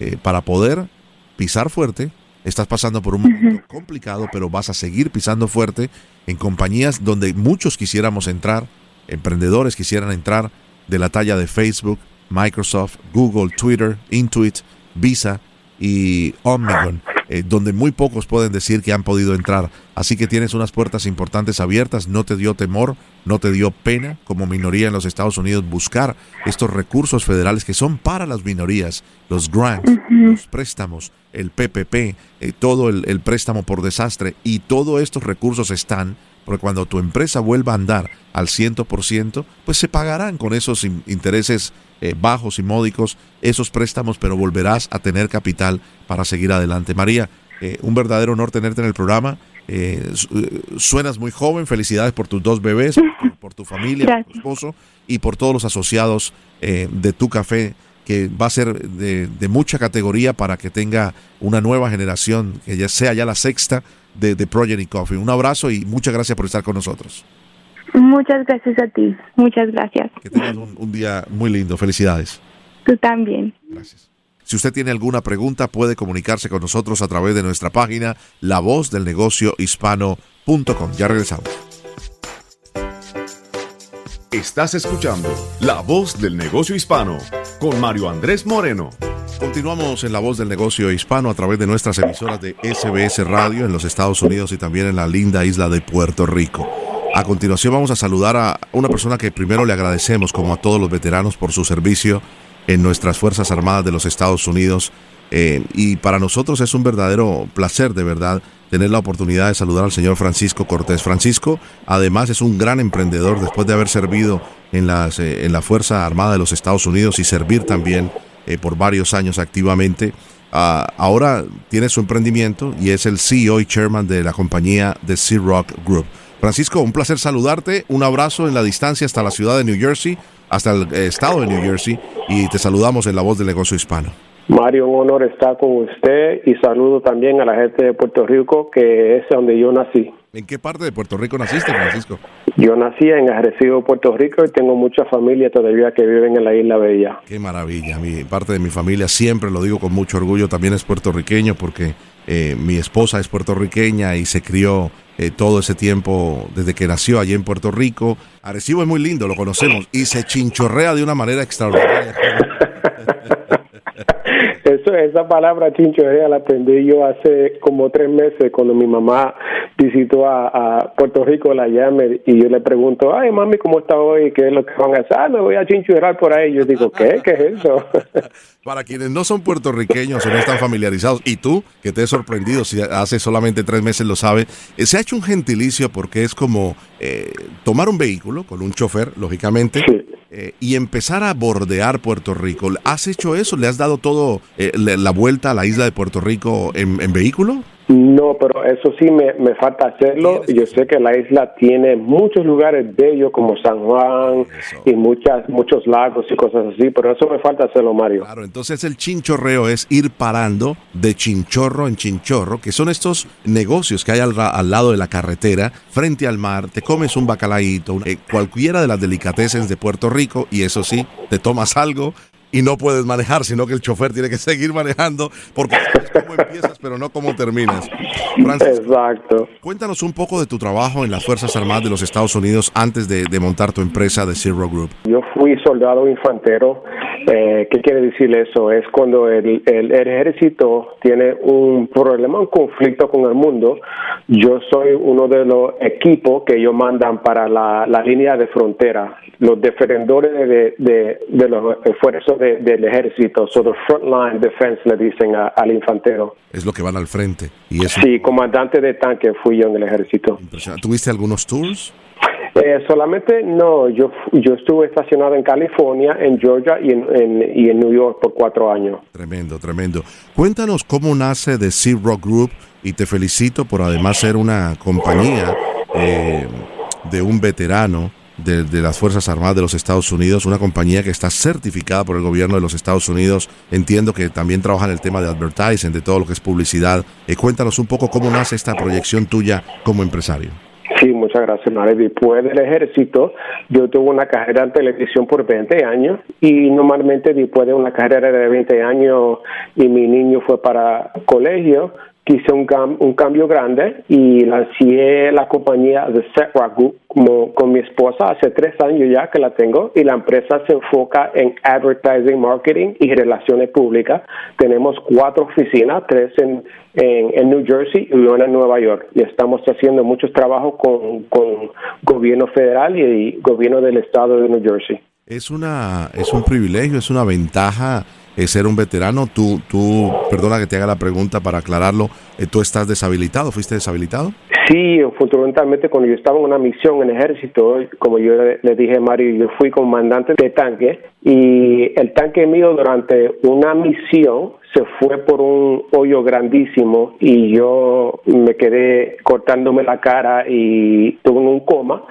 eh, para poder pisar fuerte. Estás pasando por un momento complicado, pero vas a seguir pisando fuerte en compañías donde muchos quisiéramos entrar, emprendedores quisieran entrar de la talla de Facebook, Microsoft, Google, Twitter, Intuit, Visa y Omnigon. Eh, donde muy pocos pueden decir que han podido entrar. Así que tienes unas puertas importantes abiertas, no te dio temor, no te dio pena como minoría en los Estados Unidos buscar estos recursos federales que son para las minorías, los grants, los préstamos, el PPP, eh, todo el, el préstamo por desastre. Y todos estos recursos están porque cuando tu empresa vuelva a andar al 100%, pues se pagarán con esos intereses eh, bajos y módicos esos préstamos, pero volverás a tener capital para seguir adelante. María, eh, un verdadero honor tenerte en el programa. Eh, suenas muy joven, felicidades por tus dos bebés, por, tu familia, por tu esposo y por todos los asociados de tu café que va a ser de, de, mucha categoría para que tenga una nueva generación, que ya sea ya la sexta de, de Project Coffee. Un abrazo y muchas gracias por estar con nosotros. Muchas gracias a ti, muchas gracias. Que tengas un, día muy lindo, felicidades. Tú también. Gracias. Si usted tiene alguna pregunta, puede comunicarse con nosotros a través de nuestra página La Voz del Negocio Hispano.com. Ya regresamos. Estás escuchando La Voz del Negocio Hispano con Mario Andrés Moreno. Continuamos en La Voz del Negocio Hispano a través de nuestras emisoras de SBS Radio en los Estados Unidos y también en la linda isla de Puerto Rico. A continuación vamos a saludar a una persona que primero le agradecemos, como a todos los veteranos, por su servicio en nuestras Fuerzas Armadas de los Estados Unidos. Eh, y para nosotros es un verdadero placer, de verdad, tener la oportunidad de saludar al señor Francisco Cortés. Francisco, además, es un gran emprendedor después de haber servido en, las, eh, en la Fuerza Armada de los Estados Unidos y servir también eh, por varios años activamente. Ah, ahora tiene su emprendimiento y es el CEO y chairman de la compañía de Sea Rock Group. Francisco, un placer saludarte. Un abrazo en la distancia hasta la ciudad de New Jersey, hasta el eh, estado de New Jersey, y te saludamos en la voz del negocio hispano. Mario, un honor estar con usted y saludo también a la gente de Puerto Rico, que es donde yo nací. ¿En qué parte de Puerto Rico naciste, Francisco? Yo nací en Arrecibo, Puerto Rico, y tengo mucha familia todavía que viven en la Isla Bella. Qué maravilla. Mi parte de mi familia, siempre lo digo con mucho orgullo, también es puertorriqueño, porque eh, mi esposa es puertorriqueña y se crió eh, todo ese tiempo desde que nació allí en Puerto Rico. Arecibo es muy lindo, lo conocemos, y se chinchorrea de una manera extraordinaria. Eso, esa palabra chinchorrea la aprendí yo hace como tres meses cuando mi mamá visitó a, Puerto Rico, la llame y yo le pregunto, ay mami, ¿cómo está hoy? ¿Qué es lo que van a hacer? Ah, me voy a chinchorrear por ahí. Yo digo, ¿qué? ¿Qué es eso? Para quienes no son puertorriqueños o no están familiarizados, y tú, que te he sorprendido, si hace solamente tres meses lo sabes, eh, se ha hecho un gentilicio porque es como eh, tomar un vehículo con un chofer, lógicamente, eh, y empezar a bordear Puerto Rico. ¿Has hecho eso? ¿Le has dado todo la vuelta a la isla de Puerto Rico en, vehículo? No pero eso sí me, me falta hacerlo. Yo sé que la isla tiene muchos lugares bellos como San Juan y muchas muchos lagos y cosas así, pero eso me falta hacerlo, Mario. Claro, entonces el chinchorreo es ir parando de chinchorro en chinchorro, que son estos negocios que hay al, al lado de la carretera, frente al mar, te comes un bacalaíto, eh, cualquiera de las delicatessen de Puerto Rico y eso sí, te tomas algo y no puedes manejar, sino que el chofer tiene que seguir manejando porque sabes cómo empiezas, pero no cómo terminas. Exacto. Cuéntanos un poco de tu trabajo en las Fuerzas Armadas de los Estados Unidos antes de, de montar tu empresa de Zero Group. Yo fui soldado infantero. Eh, ¿Qué quiere decir eso? Es cuando el, el, el, ejército tiene un problema, un conflicto con el mundo. Yo soy uno de los equipos que ellos mandan para la, la línea de frontera, los defensores de, de, de los esfuerzos de, del ejército, so the frontline defense le dicen a, al infantero. Es lo que van al frente. Y eso, Sí, comandante de tanque fui yo en el ejército. ¿Tuviste algunos tours? Eh, solamente no, yo yo estuve estacionado en California, en Georgia y en, y en New York por cuatro años. Tremendo, tremendo. Cuéntanos cómo nace The Sea Rock Group y te felicito por además ser una compañía eh, de un veterano de, de, las Fuerzas Armadas de los Estados Unidos, una compañía que está certificada por el gobierno de los Estados Unidos. Entiendo que también trabaja en el tema de advertising, de todo lo que es publicidad. Eh, cuéntanos un poco cómo nace esta proyección tuya como empresario. Sí, muchas gracias, Mario. Después del ejército, yo tuve una carrera en televisión por 20 años y normalmente después de una carrera de 20 años y mi niño fue para colegio, quise un, cam un cambio grande y lancé la compañía de Set Rock Group como, con mi esposa hace tres años ya que la tengo y la empresa se enfoca en advertising, marketing y relaciones públicas. Tenemos cuatro oficinas, tres en, en, en New Jersey y una en Nueva York y estamos haciendo muchos trabajos con, con gobierno federal y gobierno del estado de New Jersey. Es una es un privilegio, es una ventaja eh, ser un veterano. Tú, tú, perdona que te haga la pregunta para aclararlo, eh, ¿tú estás deshabilitado? ¿Fuiste deshabilitado? Sí, fundamentalmente cuando yo estaba en una misión en el ejército, como yo le, dije Mario, yo fui comandante de tanque y el tanque mío durante una misión se fue por un hoyo grandísimo y yo me quedé cortándome la cara y tuve un coma.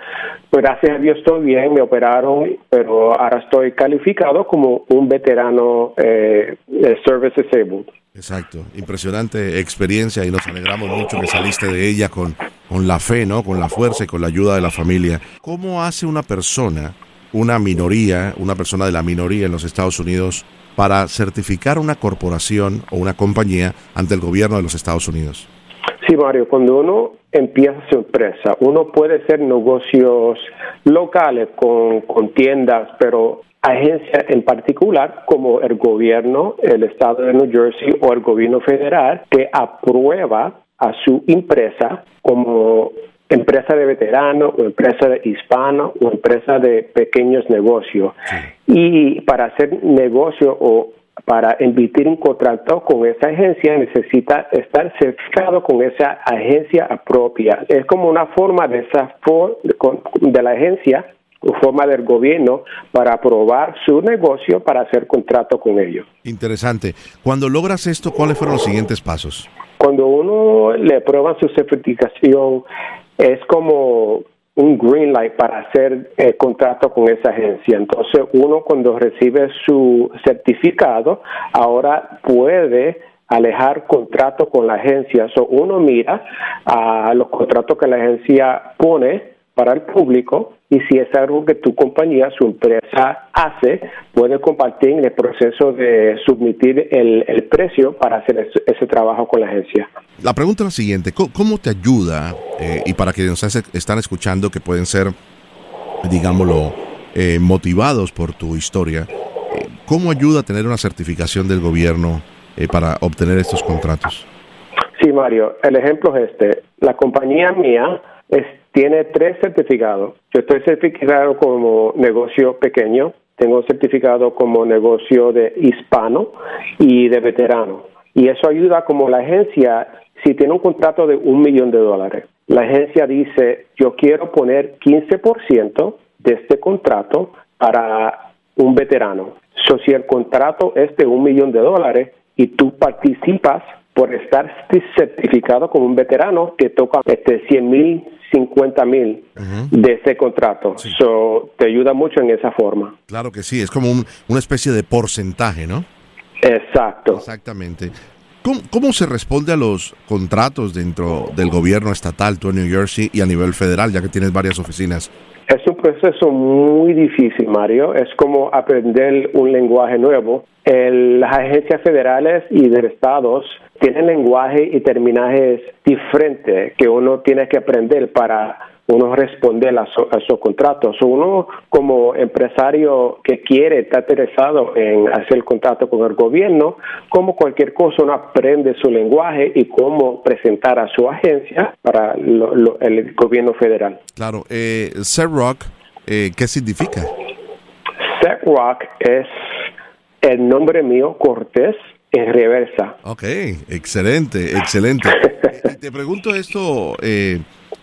Pues gracias a Dios estoy bien, me operaron, pero ahora estoy calificado como un veterano eh, Service Disabled. Exacto, impresionante experiencia y nos alegramos mucho que saliste de ella con, con la fe, ¿no? Con la fuerza y con la ayuda de la familia. ¿Cómo hace una persona, una minoría, una persona de la minoría en los Estados Unidos para certificar una corporación o una compañía ante el gobierno de los Estados Unidos? Sí, Mario, cuando uno empieza su empresa, uno puede hacer negocios locales con, con tiendas, pero agencias en particular como el gobierno, el estado de New Jersey o el gobierno federal que aprueba a su empresa como empresa de veteranos o empresa de hispano o empresa de pequeños negocios. Sí. Y para hacer negocio o para emitir un contrato con esa agencia necesita estar certificado con esa agencia propia. Es como una forma de esa for de la agencia o forma del gobierno para aprobar su negocio para hacer contrato con ellos. Interesante. Cuando logras esto, ¿cuáles fueron los siguientes pasos? Cuando uno le aprueba su certificación, es como un green light para hacer el contrato con esa agencia. Entonces, uno cuando recibe su certificado, ahora puede alejar contrato con la agencia. So, uno mira a los contratos que la agencia pone para el público y si es algo que tu compañía, su empresa hace, puede compartir en el proceso de submitir el, el precio para hacer ese, ese, trabajo con la agencia. La pregunta es la siguiente, ¿cómo te ayuda, eh, y para quienes nos están escuchando que pueden ser, digámoslo, eh, motivados por tu historia, eh, ¿cómo ayuda a tener una certificación del gobierno para obtener estos contratos? Sí, Mario, el ejemplo es este. La compañía mía es tiene tres certificados. Yo estoy certificado como negocio pequeño, tengo certificado como negocio de hispano y de veterano. Y eso ayuda como la agencia, si tiene un contrato de un millón de dólares, la agencia dice, yo quiero poner 15% de este contrato para un veterano. So, si el contrato es de un millón de dólares y tú participas por estar certificado como un veterano que toca este 100 mil 50 mil de ese contrato. So, te ayuda mucho en esa forma. Claro que sí, es como una especie de porcentaje, ¿no? Exacto. Exactamente. ¿Cómo, ¿Cómo, se responde a los contratos dentro del gobierno estatal, tú en New Jersey, y a nivel federal, ya que tienes varias oficinas? Es un proceso muy difícil, Mario. Es como aprender un lenguaje nuevo. las agencias federales y de estados tienen lenguaje y terminajes diferentes que uno tiene que aprender para uno responder a, esos contratos. Uno como empresario que quiere, está interesado en hacer el contrato con el gobierno, como cualquier cosa, uno aprende su lenguaje y cómo presentar a su agencia para el gobierno federal. Claro. Eh, Rock, eh, ¿qué significa? Rock es el nombre mío, Cortés, en reversa. Ok, excelente, excelente. te pregunto esto eh,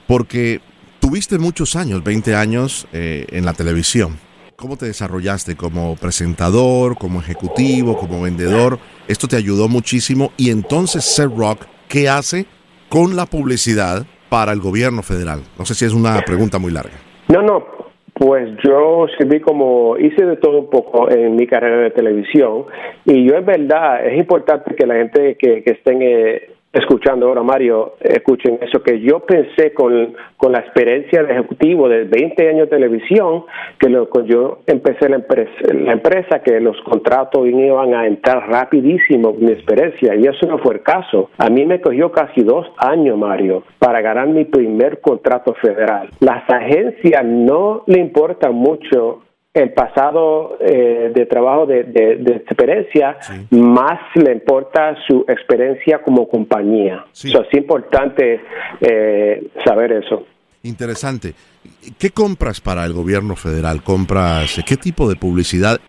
porque Tuviste muchos años, 20 años eh, en la televisión. ¿Cómo te desarrollaste como presentador, como ejecutivo, como vendedor? Esto te ayudó muchísimo. Y entonces, Seth Rock, ¿qué hace con la publicidad para el gobierno federal? No sé si es una pregunta muy larga. No, no. Pues yo serví como, hice de todo un poco en mi carrera de televisión. Y yo es verdad, es importante que la gente que, que esté en, eh, escuchando ahora, Mario, escuchen eso, que yo pensé con, con la experiencia de ejecutivo de 20 años de televisión, que lo, yo empecé la empresa, la empresa, que los contratos iban a entrar rapidísimo, mi experiencia, y eso no fue el caso. A mí me cogió casi dos años, Mario, para ganar mi primer contrato federal. Las agencias no le importan mucho el pasado eh, de trabajo de, experiencia, más le importa su experiencia como compañía. es importante eh, saber eso. Interesante. ¿Qué compras para el gobierno federal? ¿Compras qué tipo de publicidad?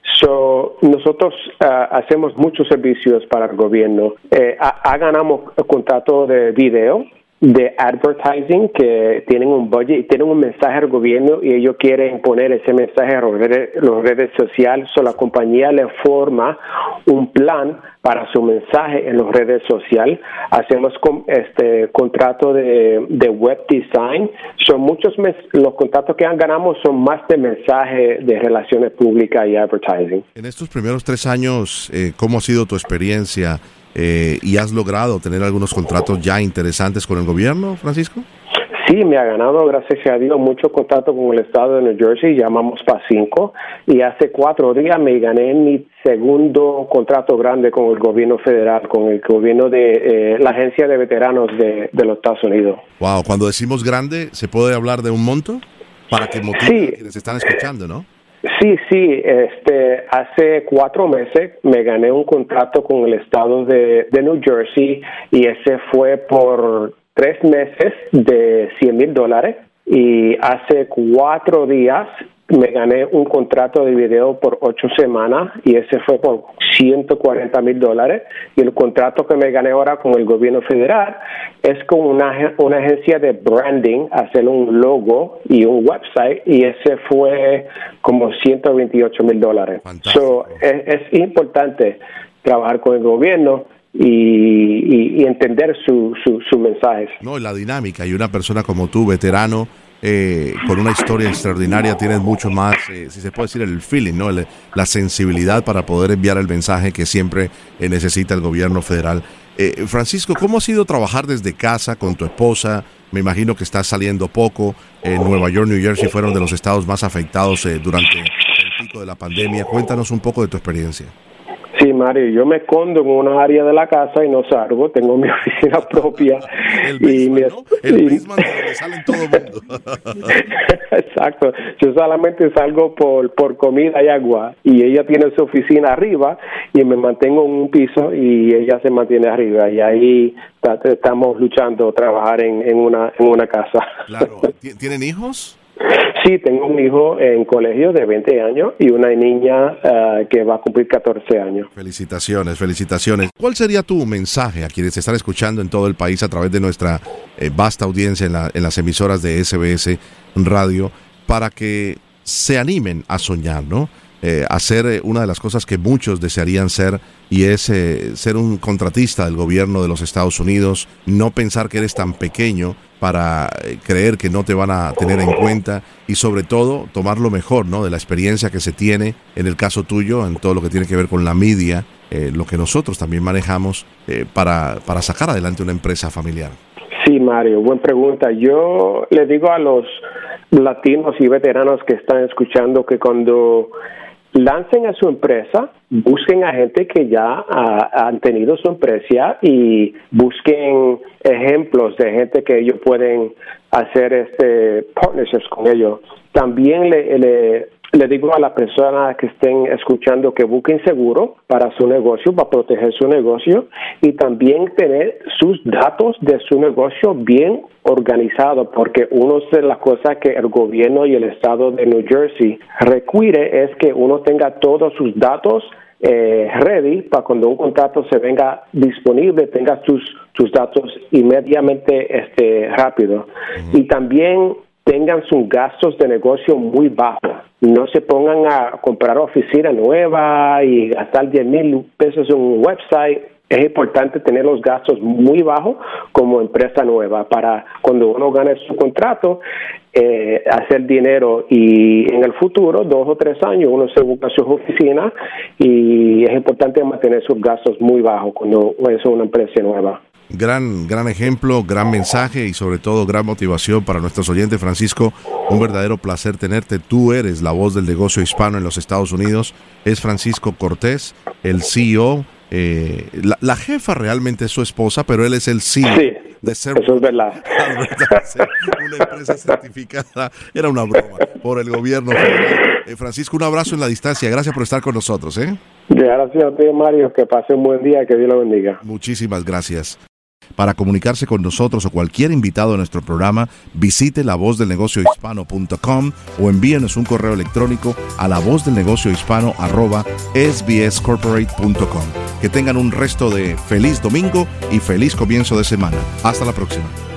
nosotros ah, hacemos muchos servicios para el gobierno. Eh, ganamos contrato de video, de advertising que tienen un budget y tienen un mensaje al gobierno y ellos quieren poner ese mensaje a las redes, sociales, o la compañía le forma un plan para su mensaje en las redes sociales. Hacemos este contrato de, de web design. Son muchos los contratos que ganamos son más de mensaje de relaciones públicas y advertising. En estos primeros tres años, eh, ¿cómo ha sido tu experiencia? Eh, y has logrado tener algunos contratos ya interesantes con el gobierno, Francisco. Sí, me ha ganado, gracias a Dios, mucho contacto con el estado de New Jersey, llamamos para cinco, y hace cuatro días me gané mi segundo contrato grande con el gobierno federal, con el gobierno de eh, la Agencia de Veteranos de, los Estados Unidos. Wow, cuando decimos grande, ¿se puede hablar de un monto? Para que motive a quienes están escuchando, ¿no? Sí, sí, este, hace cuatro meses me gané un contrato con el estado de, New Jersey y ese fue por tres meses de 100 mil dólares y hace cuatro días me gané un contrato de video por ocho semanas y ese fue por 140 mil dólares. Y el contrato que me gané ahora con el gobierno federal es con una, una agencia de branding, hacer un logo y un website, y ese fue como 128 mil dólares. So, es, importante trabajar con el gobierno. Y, entender sus su, su mensajes. No, la dinámica y una persona como tú, veterano, eh, con una historia extraordinaria, tienes mucho más, eh, si se puede decir, el feeling, ¿no? la sensibilidad para poder enviar el mensaje que siempre eh, necesita el gobierno federal. Francisco, ¿cómo ha sido trabajar desde casa con tu esposa? Me imagino que estás saliendo poco. En Nueva York, New Jersey fueron de los estados más afectados durante el pico de la pandemia. Cuéntanos un poco de tu experiencia. Sí, Mario, yo me escondo en una área de la casa y no salgo, tengo mi oficina propia. el y mi, El donde salen todo el mundo. Exacto, yo solamente salgo por, por comida y agua y ella tiene su oficina arriba y me mantengo en un piso y ella se mantiene arriba y ahí estamos luchando trabajar en, en, una, en una casa. Claro, ¿tienen hijos? Sí, tengo un hijo en colegio de 20 años y una niña eh, que va a cumplir 14 años. Felicitaciones, felicitaciones. ¿Cuál sería tu mensaje a quienes están escuchando en todo el país a través de nuestra eh, vasta audiencia en, en las emisoras de SBS Radio para que se animen a soñar, ¿no? eh, hacer eh, una de las cosas que muchos desearían ser y es eh, ser un contratista del gobierno de los Estados Unidos, no pensar que eres tan pequeño para creer que no te van a tener en cuenta y sobre todo tomar lo mejor ¿no? de la experiencia que se tiene en el caso tuyo, en todo lo que tiene que ver con la media, lo que nosotros también manejamos para, para sacar adelante una empresa familiar. Sí, Mario, buena pregunta. Yo le digo a los latinos y veteranos que están escuchando que cuando lancen a su empresa, busquen a gente que ya han tenido su empresa y busquen ejemplos de gente que ellos pueden hacer este partnerships con ellos. También le, le le digo a las personas que estén escuchando que busquen seguro para su negocio, para proteger su negocio y también tener sus datos de su negocio bien organizados, porque una de las cosas que el gobierno y el estado de New Jersey requiere es que uno tenga todos sus datos eh, ready para cuando un contrato se venga disponible, tenga tus, tus datos inmediatamente este, rápido. Y también tengan sus gastos de negocio muy bajos. No se pongan a comprar oficina nueva y gastar 10 mil pesos en un website. Es importante tener los gastos muy bajos como empresa nueva para cuando uno gane su contrato, eh, hacer dinero y en el futuro, dos o tres años, uno se busca su oficina y es importante mantener sus gastos muy bajos cuando es una empresa nueva. Gran, gran ejemplo, gran mensaje y sobre todo gran motivación para nuestros oyentes. Francisco, un verdadero placer tenerte. Tú eres la voz del negocio hispano en los Estados Unidos. Es Francisco Cortés, el CEO. Eh, la, jefa realmente es su esposa, pero él es el CEO de ser eso es verdad. una empresa certificada. Era una broma por el gobierno eh, Francisco, un abrazo en la distancia. Gracias por estar con nosotros. ¿eh? Gracias a ti, Mario. Que pase un buen día. Que Dios lo bendiga. Muchísimas gracias. Para comunicarse con nosotros o cualquier invitado de nuestro programa, visite lavozdelnegociohispano.com o envíenos un correo electrónico a lavozdelnegociohispano@sbscorporate.com. Que tengan un resto de feliz domingo y feliz comienzo de semana. Hasta la próxima.